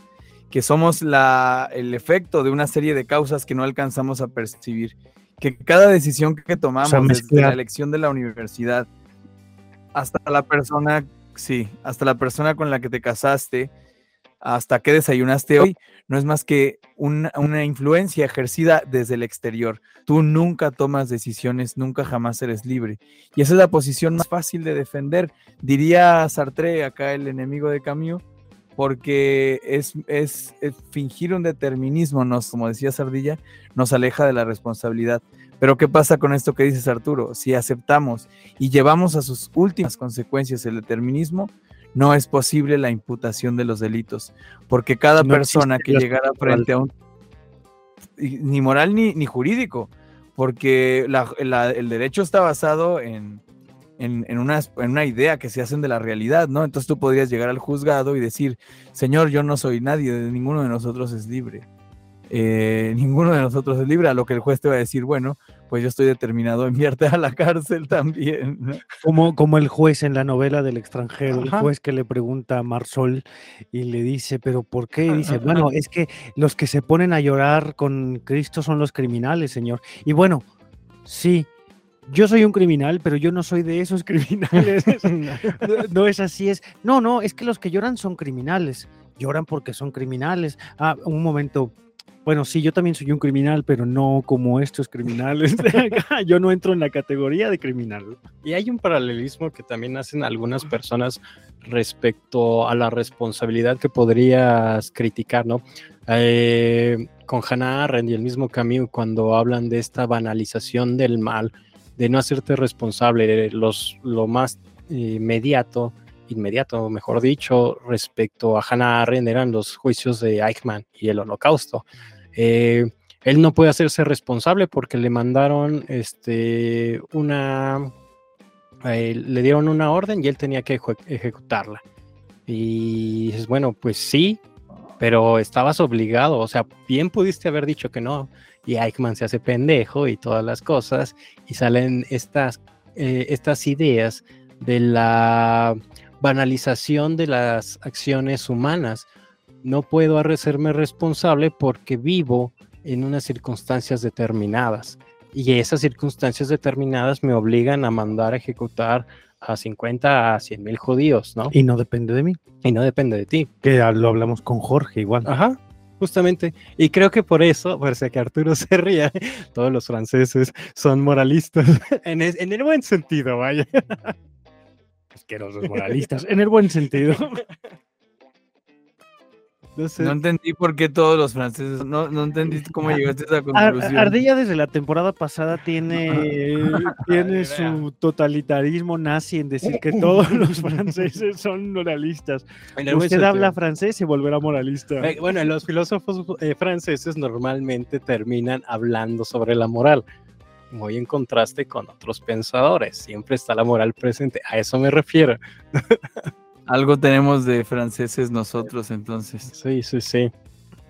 Speaker 6: que somos la, el efecto de una serie de causas que no alcanzamos a percibir, que cada decisión que tomamos, desde la elección de la universidad, hasta la persona, sí, hasta la persona con la que te casaste, hasta que desayunaste hoy, no es más que una, influencia ejercida desde el exterior. Tú nunca tomas decisiones, nunca jamás eres libre. Y esa es la posición más fácil de defender, diría Sartre, acá el enemigo de Camus, porque es, es fingir un determinismo, nos, como decía Sardilla, nos aleja de la responsabilidad. Pero ¿qué pasa con esto que dices Arturo? Si aceptamos y llevamos a sus últimas consecuencias el determinismo, no es posible la imputación de los delitos, porque cada
Speaker 4: No
Speaker 6: persona que llegara
Speaker 4: moral.
Speaker 6: frente a un... ni moral ni, ni jurídico, porque la- la- el derecho está basado en, en, en una, en una idea que se hacen de la realidad, ¿no? Entonces tú podrías llegar al juzgado y decir, Señor, yo no soy nadie, ninguno de nosotros es libre. Eh, ninguno de nosotros es libre, a lo que el juez te va a decir, bueno, pues yo estoy determinado a enviarte a la cárcel también. ¿no?
Speaker 4: Como, como el juez en la novela del extranjero, el juez que le pregunta a Marsol y le dice, pero ¿por qué? Y dice, bueno, es que los que se ponen a llorar con Cristo son los criminales, señor. Y bueno, sí, yo soy un criminal, pero yo no soy de esos criminales. no, no es así, es, no, no, es que los que lloran son criminales, lloran porque son criminales. Ah, un momento. Bueno, sí, yo también soy un criminal, pero no como estos criminales. yo no entro en la categoría de criminal.
Speaker 5: Y hay un paralelismo que también hacen algunas personas respecto a la responsabilidad que podrías criticar, ¿no? Eh, con Hannah Arendt y el mismo Camus, cuando hablan de esta banalización del mal, de no hacerte responsable, de los, lo más eh, inmediato, inmediato, mejor dicho, respecto a Hannah Arendt eran los juicios de Eichmann y el holocausto. Eh, él no puede hacerse responsable porque le mandaron este, una, eh, le dieron una orden y él tenía que eje- ejecutarla. Y dices, bueno, pues sí, pero estabas obligado, o sea, bien pudiste haber dicho que no. Y Eichmann se hace pendejo y todas las cosas, y salen estas, eh, estas ideas de la banalización de las acciones humanas. No puedo hacerme responsable porque vivo en unas circunstancias determinadas. Y esas circunstancias determinadas me obligan a mandar a ejecutar a 50 a 100 mil judíos, ¿no?
Speaker 4: Y no depende de mí,
Speaker 5: Y no depende de ti.
Speaker 4: que lo hablamos con Jorge igual.
Speaker 5: Ajá, justamente. Y creo que por eso, si que Arturo se ría, todos los franceses son moralistas, en, es- en el buen sentido, vaya.
Speaker 4: Asquerosos moralistas, en el buen sentido.
Speaker 5: No sé.
Speaker 6: No entendí por qué todos los franceses, no, no entendí cómo llegaste a esa
Speaker 4: Ar-
Speaker 6: conclusión.
Speaker 4: Ardilla desde la temporada pasada tiene, tiene su totalitarismo nazi en decir que todos los franceses son moralistas. Usted habla francés y volverá moralista.
Speaker 5: Eh, Bueno, los filósofos eh, franceses normalmente terminan hablando sobre la moral, muy en contraste con otros pensadores. Siempre está la moral presente. A eso me refiero.
Speaker 6: Algo tenemos de franceses nosotros entonces.
Speaker 5: Sí, sí, sí.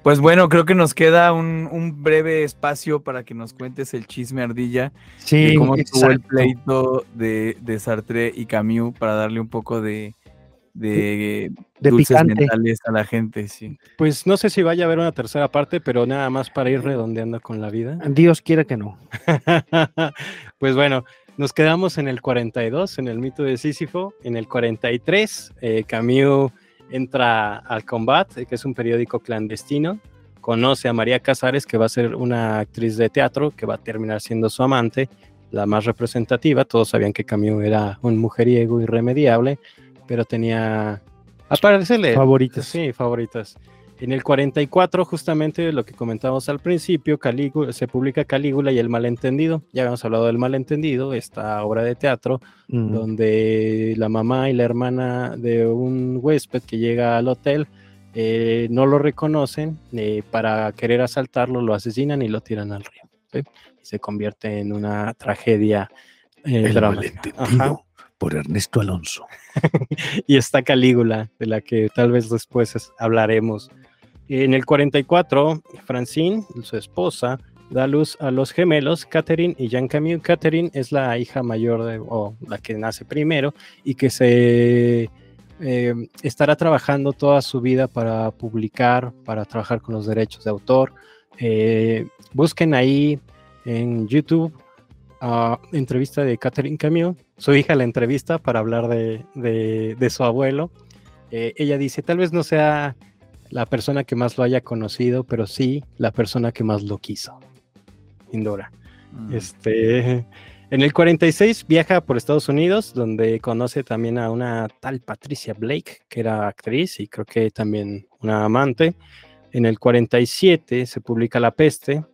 Speaker 6: Pues bueno, creo que nos queda un, un breve espacio para que nos cuentes el chisme ardilla
Speaker 4: Sí,
Speaker 6: de cómo estuvo el pleito de, de Sartre y Camus para darle un poco de, de,
Speaker 4: De
Speaker 6: dulces
Speaker 4: picante.
Speaker 6: mentales a la gente, sí.
Speaker 5: Pues no sé si vaya a haber una tercera parte, pero nada más para ir redondeando con la vida.
Speaker 4: Dios quiera que no.
Speaker 5: pues bueno, nos quedamos en el 42, en el mito de Sísifo. En el 43, eh, Camus entra al Combat, que es un periódico clandestino. Conoce a María Casares, que va a ser una actriz de teatro, que va a terminar siendo su amante, la más representativa. Todos sabían que Camus era un mujeriego irremediable, pero tenía, a parecerle,
Speaker 4: Favoritas.
Speaker 5: Sí, favoritas. En el 44, justamente lo que comentábamos al principio, Calígula, se publica Calígula y el malentendido. Ya habíamos hablado del malentendido, esta obra de teatro, donde la mamá y la hermana de un huésped que llega al hotel eh, no lo reconocen, eh, para querer asaltarlo lo asesinan y lo tiran al río. ¿sí? Y se convierte en una tragedia eh,
Speaker 4: El
Speaker 5: dramática. Ajá.
Speaker 4: Por Ernesto Alonso.
Speaker 5: y está Calígula, de la que tal vez después es- hablaremos. En el 44, Francine, su esposa, da luz a los gemelos, Catherine y Jean Camus. Catherine es la hija mayor, de, o la que nace primero, y que se eh, estará trabajando toda su vida para publicar, para trabajar con los derechos de autor. Eh, busquen ahí en YouTube ah, entrevista de Catherine Camus. Su hija la entrevista para hablar de, de- de su abuelo. Eh, ella dice, tal vez no sea la persona que más lo haya conocido, pero sí la persona que más lo quiso. Sin duda.
Speaker 6: Mm.
Speaker 5: Este, En el 46 viaja por Estados Unidos, donde conoce también a una tal Patricia Blake, que era actriz y creo que también una amante. En el 47 se publica La Peste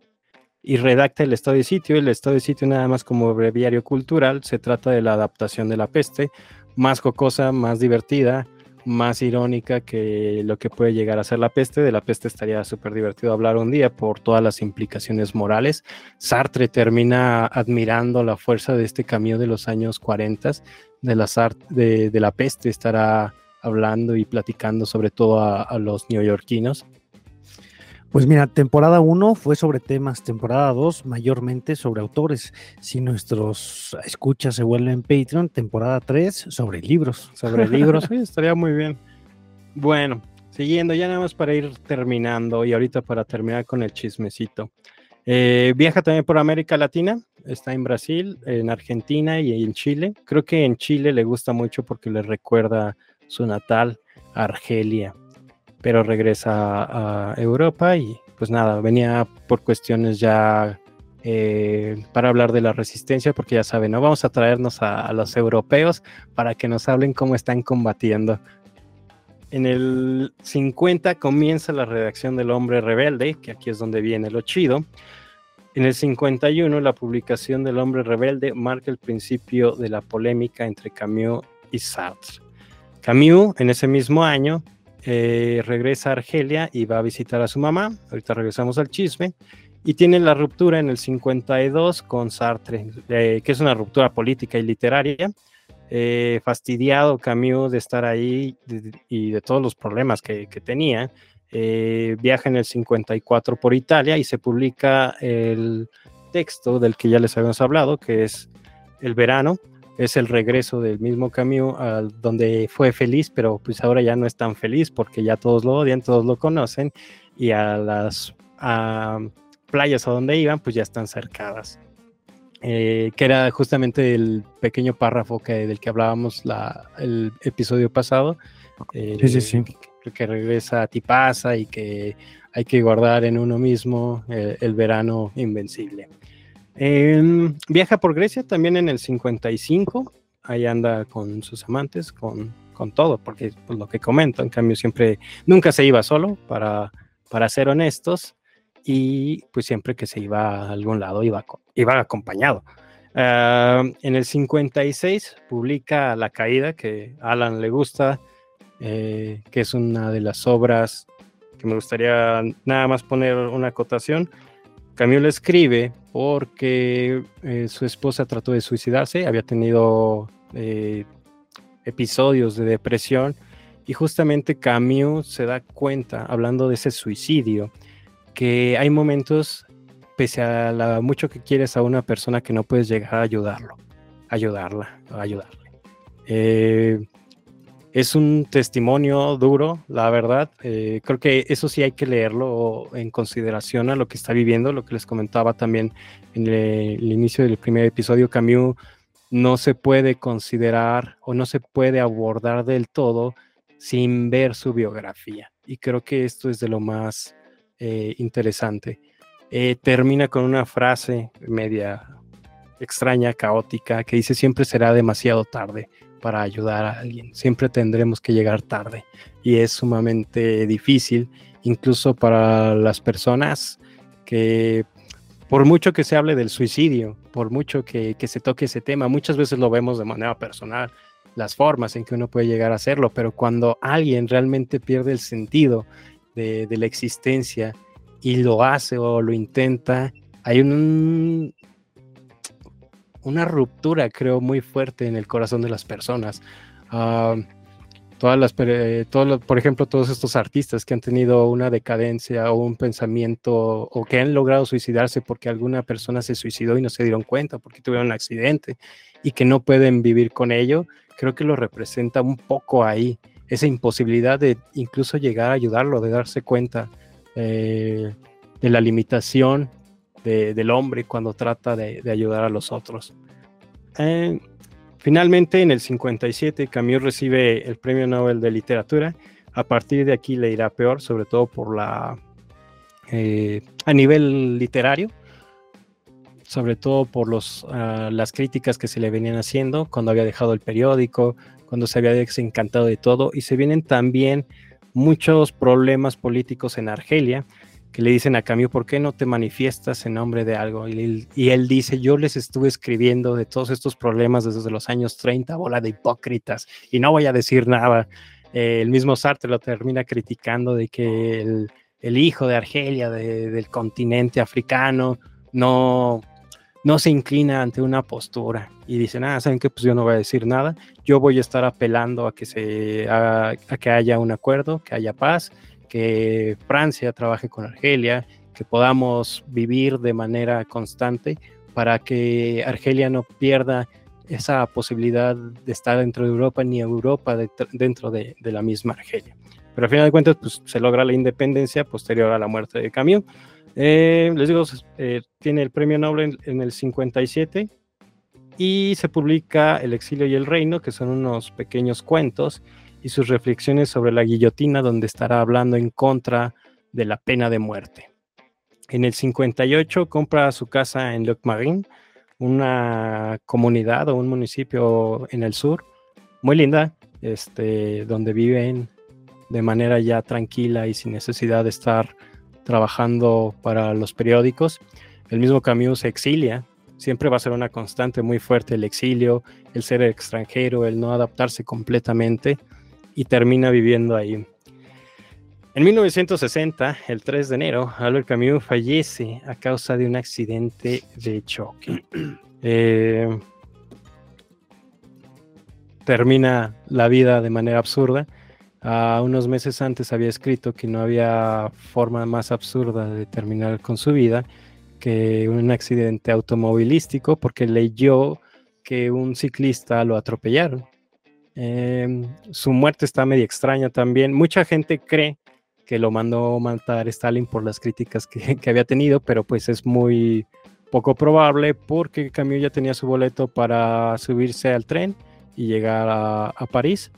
Speaker 5: y redacta el estado de sitio. El estado de sitio nada más como breviario cultural, se trata de la adaptación de La Peste, más jocosa, más divertida, más irónica que lo que puede llegar a ser la peste. De la peste estaría súper divertido hablar un día por todas las implicaciones morales. Sartre termina admirando la fuerza de este camino de los años 40, de la, de, de la peste estará hablando y platicando sobre todo a, a los neoyorquinos.
Speaker 4: Pues mira, temporada 1 fue sobre temas, temporada 2 mayormente sobre autores. Si nuestros escuchas se vuelven Patreon, temporada 3 sobre libros.
Speaker 5: Sobre libros, sí, estaría muy bien. Bueno, siguiendo ya nada más para ir terminando y ahorita para terminar con el chismecito. Eh, viaja también por América Latina, está en Brasil, en Argentina y en Chile. Creo que en Chile le gusta mucho porque le recuerda su natal, Argelia pero regresa a Europa y pues nada, venía por cuestiones ya eh, para hablar de la resistencia, porque ya saben, no vamos a traernos a, los europeos para que nos hablen cómo están combatiendo. En el 50 comienza la redacción del Hombre Rebelde, que aquí es donde viene lo chido. En el 51 la publicación del Hombre Rebelde marca el principio de la polémica entre Camus y Sartre. Camus en ese mismo año eh, regresa a Argelia y va a visitar a su mamá. Ahorita regresamos al chisme. Y tiene la ruptura en el 52 con Sartre, eh, que es una ruptura política y literaria. Eh, fastidiado Camus de estar ahí y de todos los problemas que, que tenía. viaja en el 54 por Italia y se publica el texto del que ya les habíamos hablado, que es El verano, es el regreso del mismo Camus al donde fue feliz, pero pues ahora ya no es tan feliz porque ya todos lo odian, todos lo conocen y a las playas a donde iban pues ya están cercadas. Eh, que era justamente el pequeño párrafo que, del que hablábamos la, el episodio pasado.
Speaker 4: Eh, sí, sí, sí.
Speaker 5: Que, que, regresa a Tipasa y que hay que guardar en uno mismo eh, el verano invencible. Em, viaja por Grecia también en el 55, ahí anda con sus amantes, con, con todo, porque pues, lo que comento, en cambio siempre, nunca se iba solo, para, para ser honestos, y pues siempre que se iba a algún lado iba, iba acompañado. Ah, en el 56 publica La Caída, que a Alan le gusta, eh, que es una de las obras que me gustaría nada más poner una acotación. Camus le escribe porque eh, su esposa trató de suicidarse, había tenido eh, episodios de depresión y justamente Camus se da cuenta, hablando de ese suicidio, que hay momentos, pese a la, mucho que quieres a una persona, que no puedes llegar a ayudarlo, ayudarla, ayudarle. Eh, es un testimonio duro, la verdad. Eh, creo que eso sí hay que leerlo en consideración a lo que está viviendo, lo que les comentaba también en el, inicio del primer episodio. Camus no se puede considerar o no se puede abordar del todo sin ver su biografía. Y creo que esto es de lo más eh, interesante. Eh, termina con una frase media extraña, caótica, que dice siempre será demasiado tarde para ayudar a alguien. Siempre tendremos que llegar tarde y es sumamente difícil, incluso para las personas que, por mucho que se hable del suicidio, por mucho que, se toque ese tema, muchas veces lo vemos de manera personal, las formas en que uno puede llegar a hacerlo, pero cuando alguien realmente pierde el sentido de, de la existencia y lo hace o lo intenta, hay un, una ruptura, creo, muy fuerte en el corazón de las personas. Ah, todas las, por ejemplo, todos estos artistas que han tenido una decadencia o un pensamiento o que han logrado suicidarse porque alguna persona se suicidó y no se dieron cuenta porque tuvieron un accidente y que no pueden vivir con ello, creo que lo representa un poco ahí, esa imposibilidad de incluso llegar a ayudarlo, de darse cuenta eh, de la limitación del hombre cuando trata de, ayudar a los otros. Eh, finalmente, en el 57, Camus recibe el Premio Nobel de Literatura. A partir de aquí le irá peor, sobre todo por la eh, a nivel literario. sobre todo por los, ah, las críticas que se le venían haciendo cuando había dejado el periódico, cuando se había desencantado de todo, y se vienen también muchos problemas políticos en Argelia, que le dicen a Camus, ¿por qué no te manifiestas en nombre de algo? Y él, y él, dice, yo les estuve escribiendo de todos estos problemas desde los años 30, bola de hipócritas, y no voy a decir nada. Eh, el mismo Sartre lo termina criticando de que el, el hijo de Argelia, de, del continente africano, no, no se inclina ante una postura y dicen, ah, ¿saben qué? Pues yo no voy a decir nada, yo voy a estar apelando a que, se, a, a que haya un acuerdo, que haya paz, que Francia trabaje con Argelia, que podamos vivir de manera constante para que Argelia no pierda esa posibilidad de estar dentro de Europa ni Europa de, dentro de, la misma Argelia. Pero al final de cuentas, pues se logra la independencia posterior a la muerte de Camus. Eh, les digo, eh, tiene el premio Nobel en, en, el 57 y se publica El exilio y el reino, que son unos pequeños cuentos y sus reflexiones sobre la guillotina, donde estará hablando en contra de la pena de muerte. En el 58 compra su casa en Le Marin, una comunidad o un municipio en el sur, muy linda, este, donde viven de manera ya tranquila y sin necesidad de estar trabajando para los periódicos. El mismo Camus se exilia, siempre va a ser una constante muy fuerte el exilio, el ser extranjero, el no adaptarse completamente y termina viviendo ahí. En 1960, el 3 de enero, Albert Camus fallece a causa de un accidente de choque. Eh, termina la vida de manera absurda. Uh, unos meses antes había escrito que no había forma más absurda de terminar con su vida que un accidente automovilístico porque leyó que un ciclista lo atropellaron. Eh, su muerte está medio extraña también. Mucha gente cree que lo mandó matar Stalin por las críticas que, había tenido, pero pues es muy poco probable porque Camus ya tenía su boleto para subirse al tren y llegar a, París.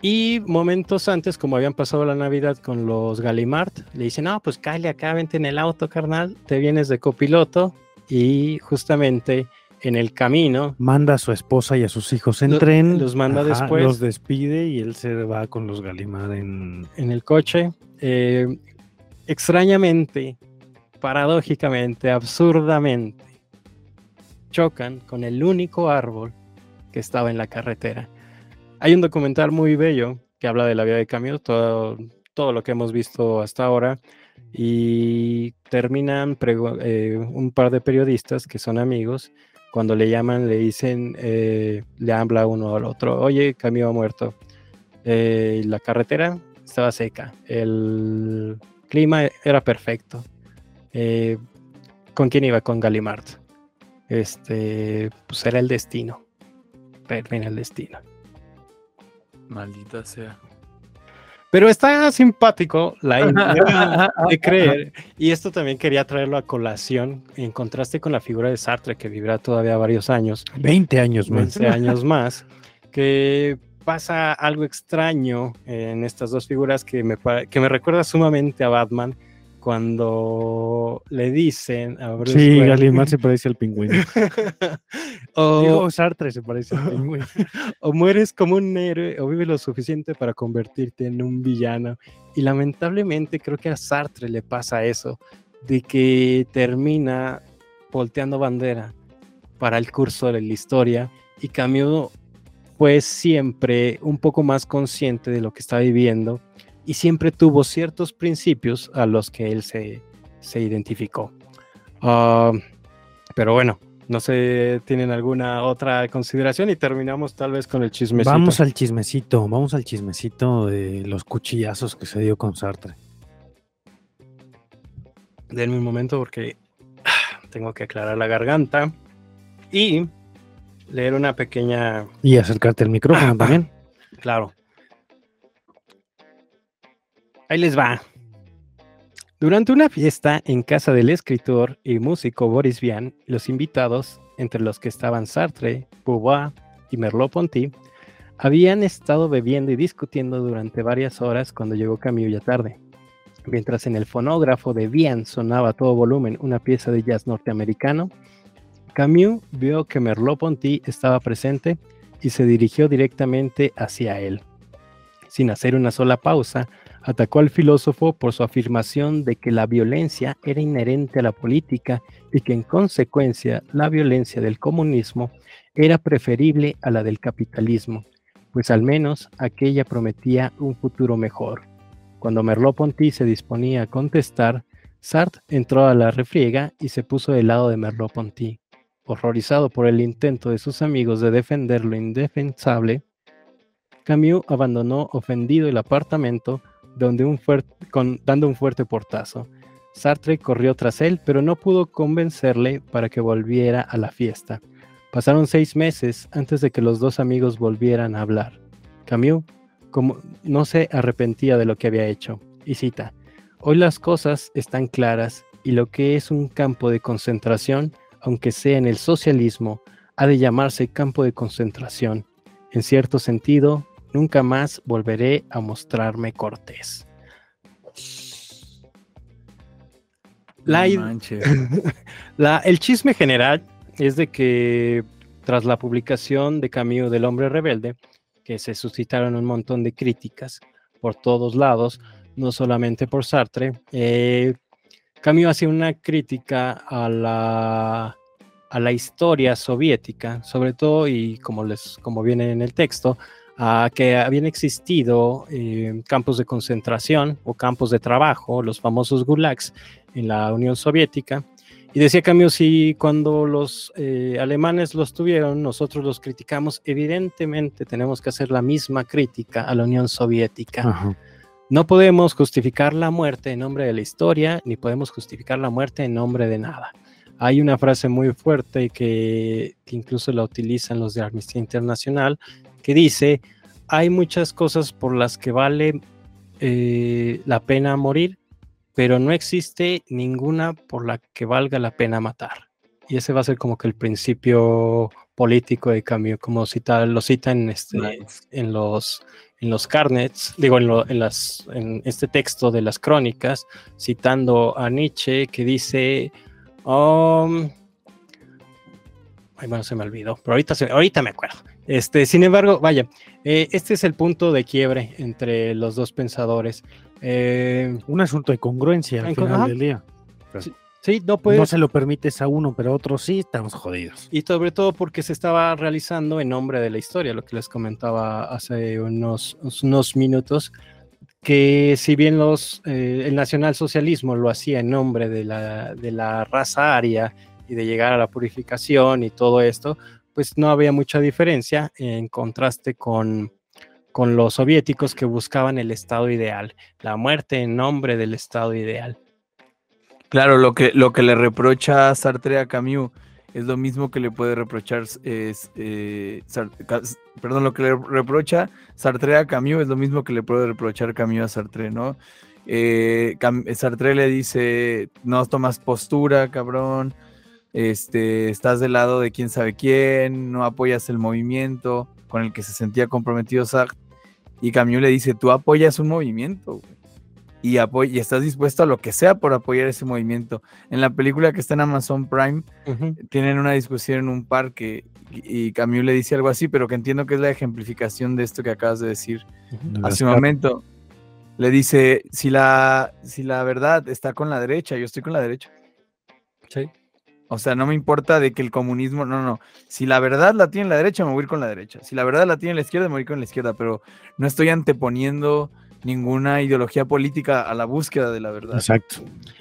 Speaker 5: Y momentos antes, como habían pasado la Navidad con los Gallimard, le dicen, no, pues cállate acá, vente en el auto, carnal, te vienes de copiloto. Y justamente en el camino.
Speaker 4: Manda a su esposa y a sus hijos en lo, tren.
Speaker 5: Los manda ajá, después.
Speaker 4: Los despide y él se va con los Galimard en...
Speaker 5: En el coche. Eh, extrañamente, paradójicamente, absurdamente, chocan con el único árbol que estaba en la carretera. Hay un documental muy bello que habla de la vida de Camus, todo, todo lo que hemos visto hasta ahora, y terminan eh, un par de periodistas que son amigos cuando le llaman, le dicen, eh, le habla uno al otro, oye, ha muerto. Eh, la carretera estaba seca, el clima era perfecto. Eh, ¿Con quién iba? Con Gallimard. Este, pues era el destino. Termina el destino.
Speaker 6: Maldita sea.
Speaker 5: Pero está simpático la idea de creer. Y esto también quería traerlo a colación en contraste con la figura de Sartre, que vivirá todavía varios años.
Speaker 4: 20 años más.
Speaker 5: 20 años más. Que pasa algo extraño en estas dos figuras que me, que me recuerda sumamente a Batman cuando le dicen a
Speaker 4: Bruce Sí, Gallimard se parece al pingüino. o Digo, Sartre se parece al pingüino.
Speaker 5: o mueres como un héroe o vives lo suficiente para convertirte en un villano. Y lamentablemente creo que a Sartre le pasa eso, de que termina volteando bandera para el curso de la historia y Camus fue siempre un poco más consciente de lo que está viviendo y siempre tuvo ciertos principios a los que él se, se identificó. Uh, pero bueno, no sé, ¿tienen alguna otra consideración? Y terminamos tal vez con el chismecito.
Speaker 4: Vamos al chismecito, vamos al chismecito de los cuchillazos que se dio con Sartre.
Speaker 5: Denme un momento porque tengo que aclarar la garganta y leer una pequeña...
Speaker 4: Y acercarte al micrófono ah, también.
Speaker 5: Claro. Ahí les va. Durante una fiesta en casa del escritor y músico Boris Vian, los invitados, entre los que estaban Sartre, Beauvoir y Merleau-Ponty, habían estado bebiendo y discutiendo durante varias horas cuando llegó Camus ya tarde. Mientras en el fonógrafo de Vian sonaba a todo volumen una pieza de jazz norteamericano, Camus vio que Merleau-Ponty estaba presente y se dirigió directamente hacia él. Sin hacer una sola pausa, atacó al filósofo por su afirmación de que la violencia era inherente a la política y que en consecuencia la violencia del comunismo era preferible a la del capitalismo, pues al menos aquella prometía un futuro mejor. Cuando Merleau-Ponty se disponía a contestar, Sartre entró a la refriega y se puso del lado de Merleau-Ponty. Horrorizado por el intento de sus amigos de defender lo indefensable, Camus abandonó ofendido el apartamento donde un dando un fuerte portazo. Sartre corrió tras él, pero no pudo convencerle para que volviera a la fiesta. Pasaron seis meses antes de que los dos amigos volvieran a hablar. Camus como no se arrepentía de lo que había hecho. Y cita, hoy las cosas están claras y lo que es un campo de concentración, aunque sea en el socialismo, ha de llamarse campo de concentración. En cierto sentido, nunca más volveré a mostrarme cortés. La, el chisme general es de que tras la publicación de Camilo del Hombre Rebelde, que se suscitaron un montón de críticas por todos lados, no solamente por Sartre, eh, Camus hacía una crítica a la, a la historia soviética, sobre todo, y como, les, como viene en el texto, a que habían existido eh, campos de concentración o campos de trabajo, los famosos gulags en la Unión Soviética. Y decía Camus, si cuando los eh, alemanes los tuvieron, nosotros los criticamos, evidentemente tenemos que hacer la misma crítica a la Unión Soviética. No podemos justificar la muerte en nombre de la historia, ni podemos justificar la muerte en nombre de nada. Hay una frase muy fuerte que, que incluso la utilizan los de Amnistía Internacional, que dice, hay muchas cosas por las que vale eh, la pena morir, pero no existe ninguna por la que valga la pena matar. Y ese va a ser como que el principio político de cambio, como cita, lo cita en, este, en, los, en los carnets, digo, en, las, en este texto de las crónicas, citando a Nietzsche, que dice, um, ay, bueno, se me olvidó, pero ahorita, ahorita me acuerdo. Este, sin embargo, vaya, eh, este es el punto de quiebre entre los dos pensadores.
Speaker 4: Eh, un asunto de congruencia al final del día.
Speaker 5: Sí, no,
Speaker 4: no se lo permites a uno, pero a otro sí, estamos jodidos.
Speaker 5: Y sobre todo porque se estaba realizando en nombre de la historia, lo que les comentaba hace unos, unos minutos, que si bien los, eh, el nacionalsocialismo lo hacía en nombre de la, de la raza aria y de llegar a la purificación y todo esto, pues no había mucha diferencia en contraste con, con los soviéticos que buscaban el estado ideal, la muerte en nombre del estado ideal.
Speaker 6: Claro, lo que, lo que le reprocha Sartre a Camus es lo mismo que le puede reprochar, es, eh, perdón, lo que le reprocha Sartre a Camus es lo mismo que le puede reprochar Camus a Sartre, ¿no? Eh, Sartre le dice, no tomas postura, cabrón, este, estás del lado de quién sabe quién, no apoyas el movimiento con el que se sentía comprometido Sartre. Y Camus le dice, tú apoyas un movimiento y, y estás dispuesto a lo que sea por apoyar ese movimiento. En la película que está en Amazon Prime, tienen una discusión en un parque y, Camus le dice algo así, pero que entiendo que es la ejemplificación de esto que acabas de decir hace un momento. Le dice, si la, si la verdad está con la derecha, yo estoy con la derecha.
Speaker 5: Sí.
Speaker 6: O sea, no me importa de que el comunismo, no, no. Si la verdad la tiene la derecha, me voy a ir con la derecha. Si la verdad la tiene la izquierda, me voy a ir con la izquierda. Pero no estoy anteponiendo ninguna ideología política a la búsqueda de la verdad.
Speaker 5: Exacto.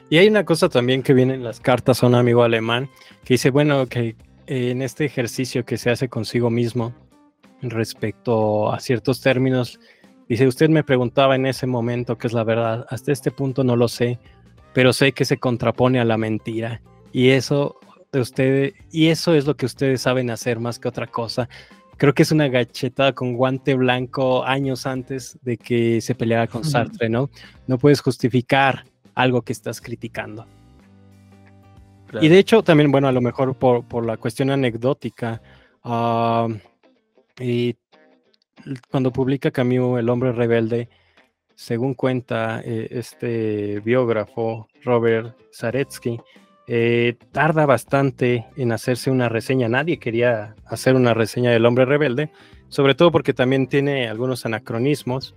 Speaker 5: Y hay una cosa también que viene en las cartas a un amigo alemán que dice, bueno, que en este ejercicio que se hace consigo mismo respecto a ciertos términos, dice, usted me preguntaba en ese momento qué es la verdad. Hasta este punto no lo sé, pero sé que se contrapone a la mentira y eso de ustedes, y eso es lo que ustedes saben hacer más que otra cosa. Creo que es una gachetada con guante blanco años antes de que se peleara con Sartre, ¿no? No puedes justificar algo que estás criticando. Y de hecho, también, bueno, a lo mejor por, la cuestión anecdótica, ah, y cuando publica Camus El hombre rebelde, según cuenta eh, este biógrafo Robert Zaretsky, eh, tarda bastante en hacerse una reseña. Nadie quería hacer una reseña del hombre rebelde, sobre todo porque también tiene algunos anacronismos.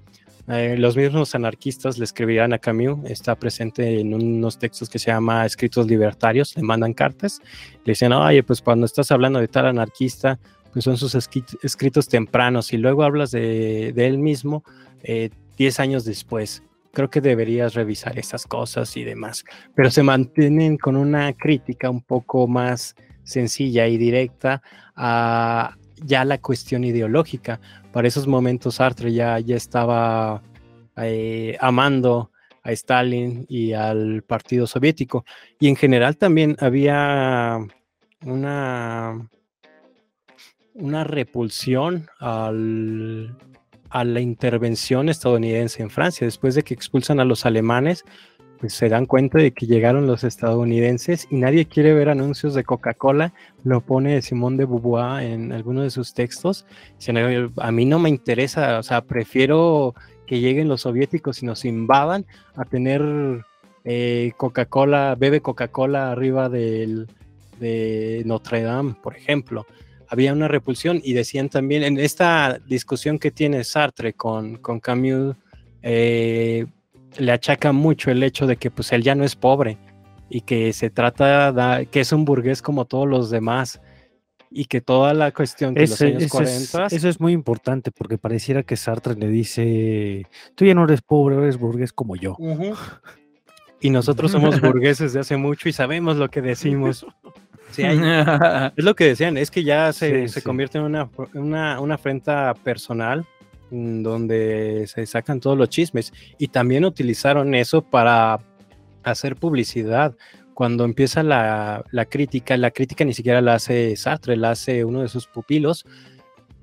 Speaker 5: Eh, los mismos anarquistas le escribían a Camus, está presente en unos textos que se llama Escritos Libertarios, le mandan cartas, le dicen, oye, pues cuando estás hablando de tal anarquista, pues son sus escritos tempranos y luego hablas de, él mismo 10 eh, años después. Creo que deberías revisar esas cosas y demás, pero se mantienen con una crítica un poco más sencilla y directa a ya la cuestión ideológica, para esos momentos Sartre ya, ya estaba eh, amando a Stalin y al Partido Soviético. Y en general también había una, una repulsión al, a la intervención estadounidense en Francia. Después de que expulsan a los alemanes, pues se dan cuenta de que llegaron los estadounidenses y nadie quiere ver anuncios de Coca-Cola, lo pone Simón de Beauvoir en alguno de sus textos. A mí no me interesa, o sea, prefiero que lleguen los soviéticos y nos invadan a tener eh, Coca-Cola, bebe Coca-Cola arriba del, de Notre Dame, por ejemplo. Había una repulsión y decían también en esta discusión que tiene Sartre con, con Camus, eh, le achaca mucho el hecho de que pues él ya no es pobre y que se trata de, que es un burgués como todos los demás y que toda la cuestión que los años 40
Speaker 4: es, eso es muy importante porque pareciera que Sartre le dice tú ya no eres pobre eres burgués como yo
Speaker 5: y nosotros somos burgueses de hace mucho y sabemos lo que decimos es lo que decían es que ya se, se convierte en una, una, una afrenta personal donde se sacan todos los chismes y también utilizaron eso para hacer publicidad. Cuando empieza la, crítica, la crítica ni siquiera la hace Sartre, la hace uno de sus pupilos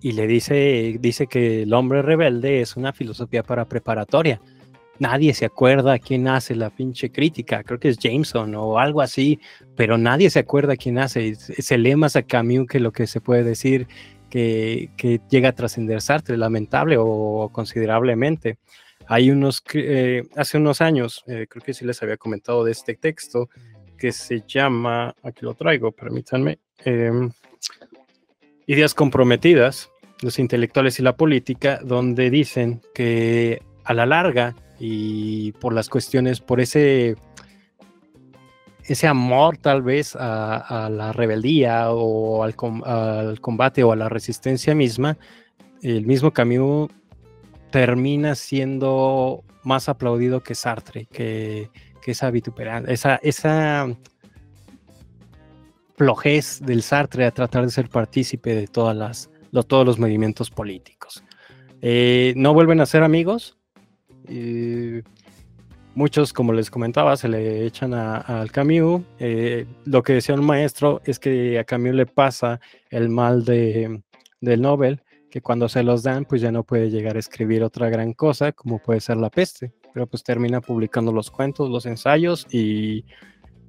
Speaker 5: y le dice, dice que el hombre rebelde es una filosofía para preparatoria. Nadie se acuerda quién hace la pinche crítica, creo que es Jameson o algo así, pero nadie se acuerda quién hace. Se lee más a Camus que lo que se puede decir que, llega a trascender Sartre, lamentable o considerablemente. Hay unos, eh, hace unos años, eh, creo que sí les había comentado de este texto que se llama, aquí lo traigo, permítanme, em, Ideas comprometidas, los intelectuales y la política, donde dicen que a la larga y por las cuestiones, por ese ese amor tal vez a, la rebeldía o al, combate o a la resistencia misma, el mismo Camus termina siendo más aplaudido que Sartre, que, esa vituperancia, esa, esa flojez del Sartre a tratar de ser partícipe de todas las, todos los movimientos políticos. Eh, no vuelven a ser amigos. Eh, Muchos, como les comentaba, se le echan al Camus. Eh, lo que decía un maestro es que a Camus le pasa el mal de, del Nobel, que cuando se los dan, pues ya no puede llegar a escribir otra gran cosa, como puede ser la peste. Pero pues termina publicando los cuentos, los ensayos y,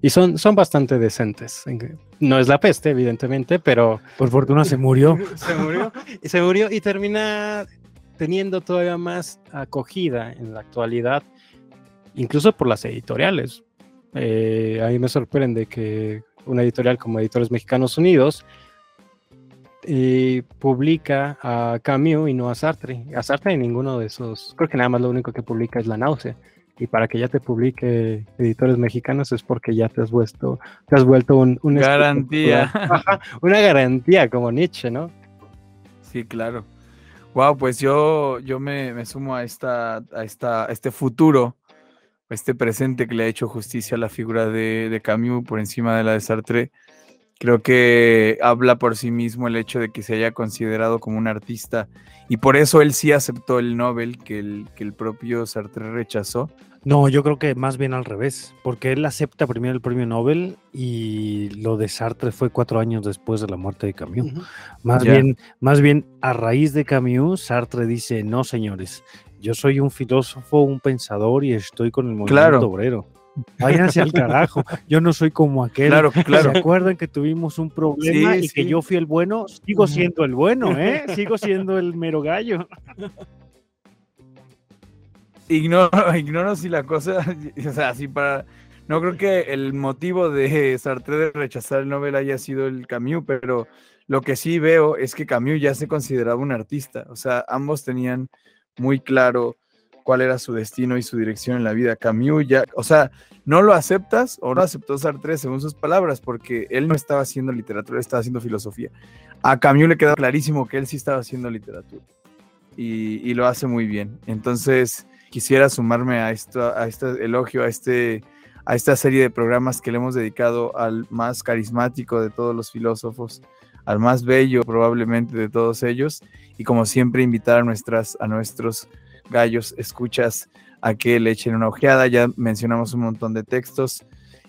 Speaker 5: y son, son bastante decentes. No es la peste, evidentemente, pero...
Speaker 4: Por fortuna se murió.
Speaker 5: se murió. Y se murió y termina teniendo todavía más acogida en la actualidad incluso por las editoriales. Eh, a mí me sorprende que una editorial como Editores Mexicanos Unidos eh, publica a Camus y no a Sartre. A Sartre en ninguno de esos, creo que nada más lo único que publica es La Náusea. Y para que ya te publique Editores Mexicanos es porque ya te has vuelto, te has vuelto un,
Speaker 6: garantía.
Speaker 5: una garantía como Nietzsche, ¿no?
Speaker 6: Sí, claro. Wow, pues yo, yo me, me sumo a esta, a esta, este futuro este presente que le ha hecho justicia a la figura de, Camus por encima de la de Sartre, creo que habla por sí mismo el hecho de que se haya considerado como un artista y por eso él sí aceptó el Nobel que el, que el propio Sartre rechazó.
Speaker 4: No, yo creo que más bien al revés, porque él acepta primero el premio Nobel y lo de Sartre fue cuatro años después de la muerte de Camus. Más bien, más bien a raíz de Camus, Sartre dice, no señores, yo soy un filósofo, un pensador y estoy con el movimiento obrero. Váyanse al carajo. Yo no soy como aquel.
Speaker 6: Claro, claro.
Speaker 4: ¿Se acuerdan que tuvimos un problema y que yo fui el bueno? Sigo siendo el bueno, ¿eh? Sigo siendo el mero gallo.
Speaker 6: Ignoro, ignoro si la cosa, o sea, si para, no creo que el motivo de Sartre de rechazar el Nobel haya sido el Camus, pero lo que sí veo es que Camus ya se consideraba un artista, o sea, ambos tenían muy claro cuál era su destino y su dirección en la vida. Camus ya, o sea, no lo aceptas o no aceptó Sartre según sus palabras, porque él no estaba haciendo literatura, estaba haciendo filosofía. A Camus le queda clarísimo que él sí estaba haciendo literatura y, lo hace muy bien. Entonces, quisiera sumarme a esto, a este elogio, a este a esta serie de programas que le hemos dedicado al más carismático de todos los filósofos, al más bello probablemente de todos ellos, y como siempre invitar a, nuestras, a nuestros gallos escuchas a que le echen una ojeada, ya mencionamos un montón de textos,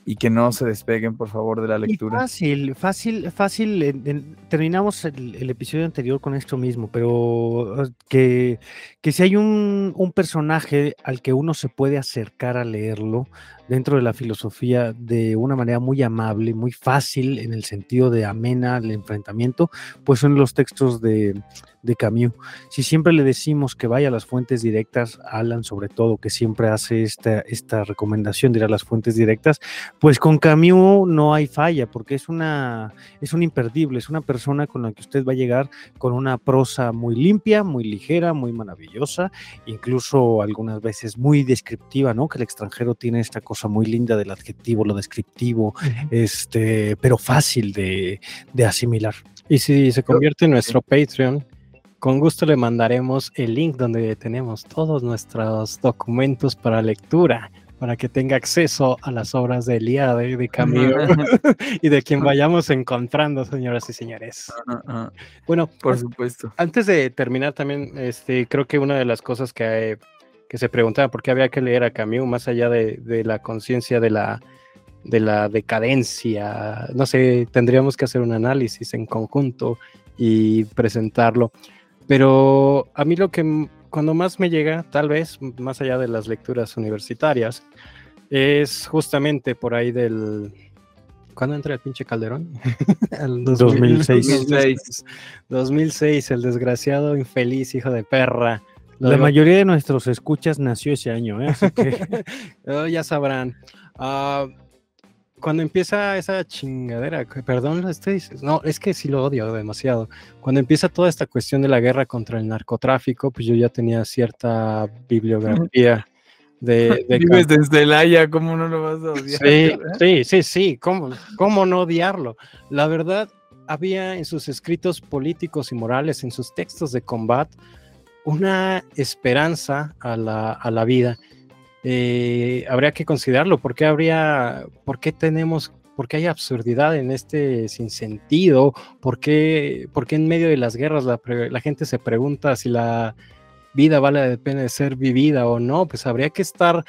Speaker 6: y que no se despeguen, por favor, de la lectura.
Speaker 4: fácil, fácil, fácil. terminamos el, episodio anterior con esto mismo, pero eh, que, que si hay un, un, personaje al que uno se puede acercar a leerlo dentro de la filosofía de una manera muy amable, muy fácil en el sentido de amena el enfrentamiento, pues son los textos de, de Camus. Si siempre le decimos que vaya a las fuentes directas, Alan sobre todo, que siempre hace esta, esta recomendación de ir a las fuentes directas, pues con Camus no hay falla, porque es una es un imperdible, es una persona con la que usted va a llegar con una prosa muy limpia, muy ligera, muy maravillosa, incluso algunas veces muy descriptiva, ¿no? Que el extranjero tiene esta cosa muy linda del adjetivo, lo descriptivo, este, pero fácil de, de asimilar.
Speaker 5: Y si se convierte en nuestro Patreon, con gusto le mandaremos el link donde tenemos todos nuestros documentos para lectura, para que tenga acceso a las obras de Eliade, de Camilo y de quien vayamos encontrando, señoras y señores.
Speaker 6: Bueno, por supuesto.
Speaker 5: Antes de terminar también, este, creo que una de las cosas que, que se preguntaba por qué había que leer a Camus, más allá de, de la conciencia de la, de la decadencia, no sé, tendríamos que hacer un análisis en conjunto y presentarlo. Pero a mí lo que cuando más me llega, tal vez, más allá de las lecturas universitarias, es justamente por ahí del... ¿Cuándo entra el pinche Calderón?
Speaker 4: el 2006.
Speaker 5: 2006. 2006, el desgraciado infeliz hijo de perra.
Speaker 4: La mayoría de nuestros escuchas nació ese año, ¿eh? Así que...
Speaker 5: Oh, ya sabrán. Uh, cuando empieza esa chingadera, perdón, este, no, es que sí lo odio demasiado. Cuando empieza toda esta cuestión de la guerra contra el narcotráfico, pues yo ya tenía cierta bibliografía de...
Speaker 6: de Vives desde el Haya, ¿cómo no lo vas a odiar?
Speaker 5: Sí, sí, sí, sí, ¿cómo, ¿cómo no odiarlo? La verdad, había en sus escritos políticos y morales, en sus textos de combate, una esperanza a la, a la vida eh, habría que considerarlo. ¿Por qué habría, por qué tenemos, por qué hay absurdidad en este sinsentido? ¿Por qué, por qué en medio de las guerras la, la, gente se pregunta si la vida vale la pena de ser vivida o no? Pues habría que estar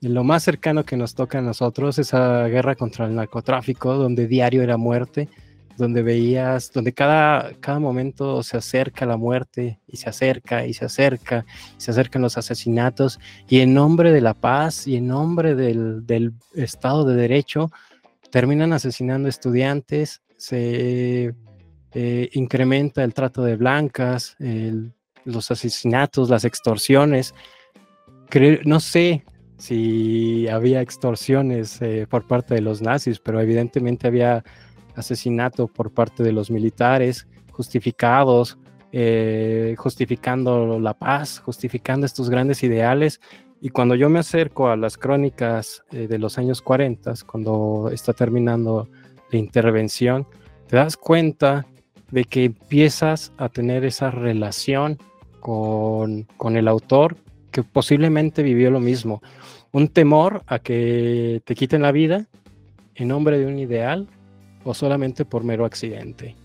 Speaker 5: en lo más cercano que nos toca a nosotros, esa guerra contra el narcotráfico, donde diario era muerte donde veías, donde cada, cada momento se acerca la muerte y se acerca y se acerca, y se acercan los asesinatos y en nombre de la paz y en nombre del, del Estado de Derecho terminan asesinando estudiantes, se eh, incrementa el trato de blancas, los asesinatos, las extorsiones. no sé si había extorsiones eh, por parte de los nazis, pero evidentemente había asesinato por parte de los militares, justificados, eh, justificando la paz, justificando estos grandes ideales. Y cuando yo me acerco a las crónicas eh, de los años 40, cuando está terminando la intervención, te das cuenta de que empiezas a tener esa relación con, con el autor que posiblemente vivió lo mismo. Un temor a que te quiten la vida en nombre de un ideal o solamente por mero accidente.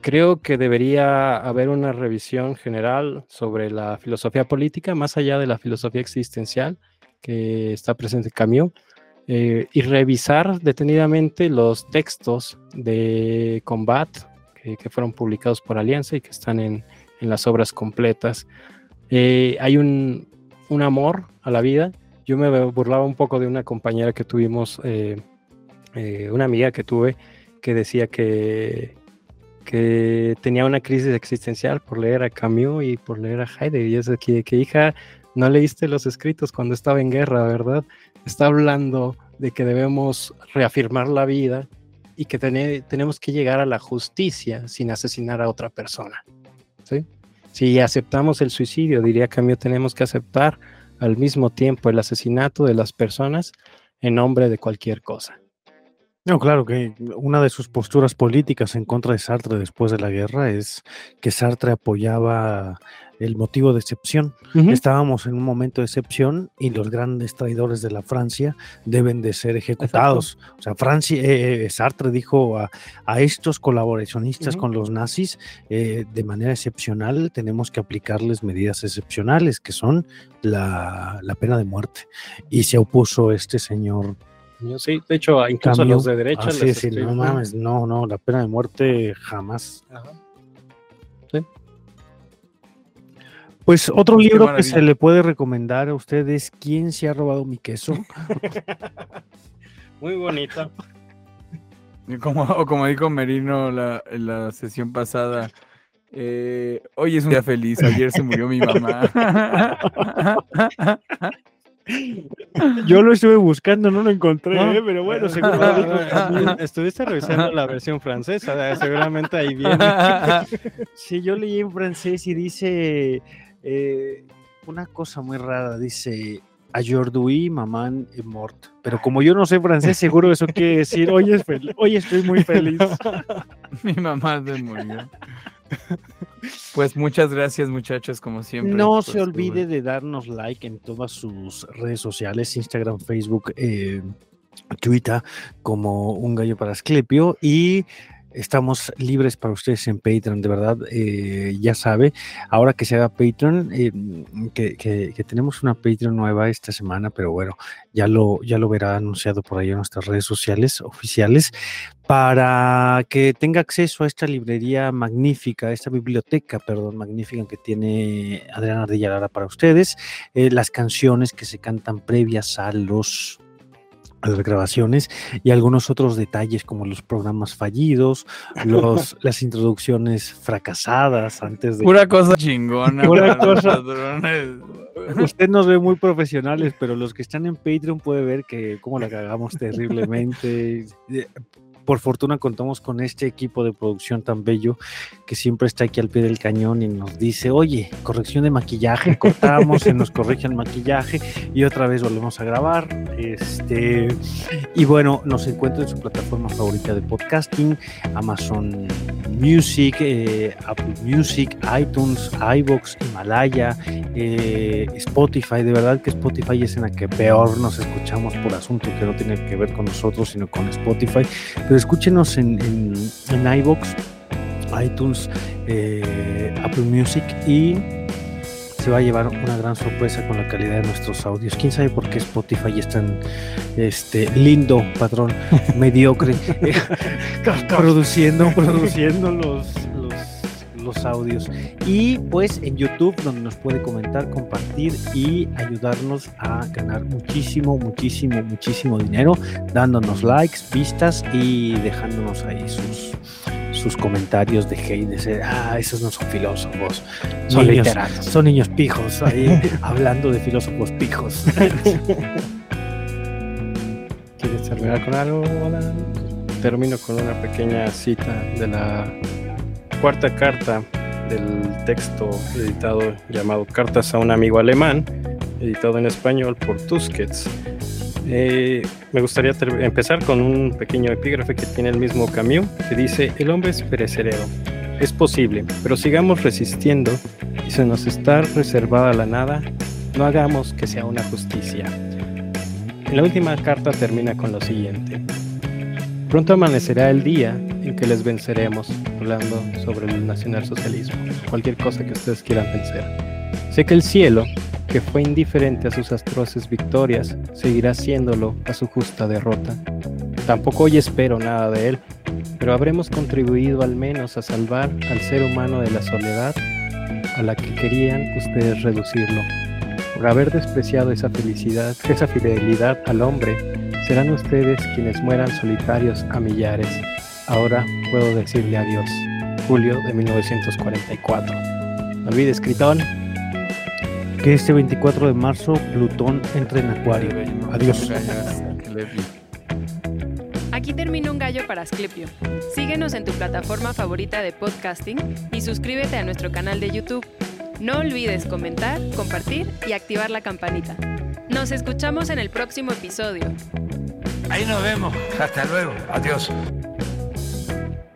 Speaker 5: Creo que debería haber una revisión general sobre la filosofía política, más allá de la filosofía existencial que está presente en Camus, eh, y revisar detenidamente los textos de Combat que, fueron publicados por Alianza y que están en, las obras completas. Eh, hay un, amor a la vida. Yo me burlaba un poco de una compañera que tuvimos eh, eh, una amiga que tuve que decía que, que tenía una crisis existencial por leer a Camus y por leer a Heidegger. Y es que, que hija, no leíste los escritos cuando estaba en guerra, ¿verdad? Está hablando de que debemos reafirmar la vida y que tenemos que llegar a la justicia sin asesinar a otra persona. ¿sí? Si aceptamos el suicidio, diría Camus, tenemos que aceptar al mismo tiempo el asesinato de las personas en nombre de cualquier cosa.
Speaker 4: No, claro que una de sus posturas políticas en contra de Sartre después de la guerra es que Sartre apoyaba el motivo de excepción. Estábamos en un momento de excepción y los grandes traidores de la Francia deben de ser ejecutados. O sea, Francia, eh, eh, Sartre dijo a, estos colaboracionistas con los nazis, eh, de manera excepcional tenemos que aplicarles medidas excepcionales, que son la, la pena de muerte. Y se opuso este señor
Speaker 5: Sí, de hecho, incluso los de derecha.
Speaker 4: Ah, sí, sí, no mames, no, no, la pena de muerte jamás. Pues otro libro que se le puede recomendar a ustedes, ¿Quién se ha robado mi queso?
Speaker 5: Muy bonito.
Speaker 6: Como, o como dijo Merino la, en la sesión pasada, eh, hoy es un día feliz, ayer se murió mi mamá.
Speaker 4: Yo lo estuve buscando, no lo encontré, ¿eh? pero bueno,
Speaker 5: Estuviste revisando la versión francesa, seguramente ahí viene.
Speaker 4: Sí, yo leí en francés y dice eh, una cosa muy rara, dice Aujourd'hui, maman est morte. Pero como yo no sé francés, seguro eso quiere decir hoy, es hoy estoy muy feliz.
Speaker 6: Mi mamá se murió. Pues muchas gracias muchachos, como siempre.
Speaker 4: No se olvide de darnos like en todas sus redes sociales, Instagram, Facebook, eh, Twitter, como Un Gallo para Asclepio y Estamos libres para ustedes en Patreon, de verdad, eh, ya sabe, ahora que se haga Patreon, eh, que, tenemos una Patreon nueva esta semana, pero bueno, ya lo, ya lo verá anunciado por ahí en nuestras redes sociales oficiales, para que tenga acceso a esta librería magnífica, esta biblioteca, perdón, magnífica que tiene Adriana Ardilla para ustedes, eh, las canciones que se cantan previas a los a las grabaciones y algunos otros detalles como los programas fallidos, los, las introducciones fracasadas antes de...
Speaker 6: Pura cosa chingona. Pura cosa.
Speaker 4: Usted nos ve muy profesionales, pero los que están en Patreon puede ver que cómo la cagamos terriblemente. Por fortuna contamos con este equipo de producción tan bello que siempre está aquí al pie del cañón y nos dice, oye, corrección de maquillaje, cortamos, se nos corrige el maquillaje y otra vez volvemos a grabar. Este, y bueno, nos encuentra en su plataforma favorita de podcasting, Amazon Music, eh, Apple Music, iTunes, iBox, Himalaya, eh, Spotify. De verdad que Spotify es en la que peor nos escuchamos por asunto que no tiene que ver con nosotros, sino con Spotify. Pero escúchenos en, en, en iBox, iTunes, eh, Apple Music y se va a llevar una gran sorpresa con la calidad de nuestros audios. Quién sabe por qué Spotify es tan este, lindo, patrón, mediocre, produciendo, produciendo los, los, audios. Y pues en YouTube, donde nos puede comentar, compartir y ayudarnos a ganar muchísimo, muchísimo, muchísimo dinero, dándonos likes, vistas y dejándonos ahí sus sus comentarios de hate, de ah, esos no son filósofos, son niños, literatos. Son niños pijos ahí hablando de filósofos pijos.
Speaker 5: ¿Quieres terminar con algo? Termino con una pequeña cita de la cuarta carta del texto editado llamado Cartas a un amigo alemán, editado en español por Tusquets eh, me gustaría empezar con un pequeño epígrafe que tiene el mismo Camus, que dice, el hombre es perecedero, es posible, pero sigamos resistiendo y se nos está reservada la nada, no hagamos que sea una justicia. En la última carta termina con lo siguiente. Pronto amanecerá el día que les venceremos, hablando sobre el nacionalsocialismo, cualquier cosa que ustedes quieran vencer. Sé que el cielo que fue indiferente a sus atroces victorias, seguirá siéndolo a su justa derrota. Tampoco hoy espero nada de él, pero habremos contribuido al menos a salvar al ser humano de la soledad a la que querían ustedes reducirlo. Por haber despreciado esa felicidad, esa fidelidad al hombre, serán ustedes quienes mueran solitarios a millares. Ahora puedo decirle adiós. Julio de 1944. No olvides, Critón,
Speaker 4: que este 24 de marzo Plutón entre en Acuario. Adiós.
Speaker 3: Aquí termina un gallo para Asclepio. Síguenos en tu plataforma favorita de podcasting y suscríbete a nuestro canal de YouTube. No olvides comentar, compartir y activar la campanita. Nos escuchamos en el próximo episodio.
Speaker 7: Ahí nos vemos. Hasta luego. Adiós.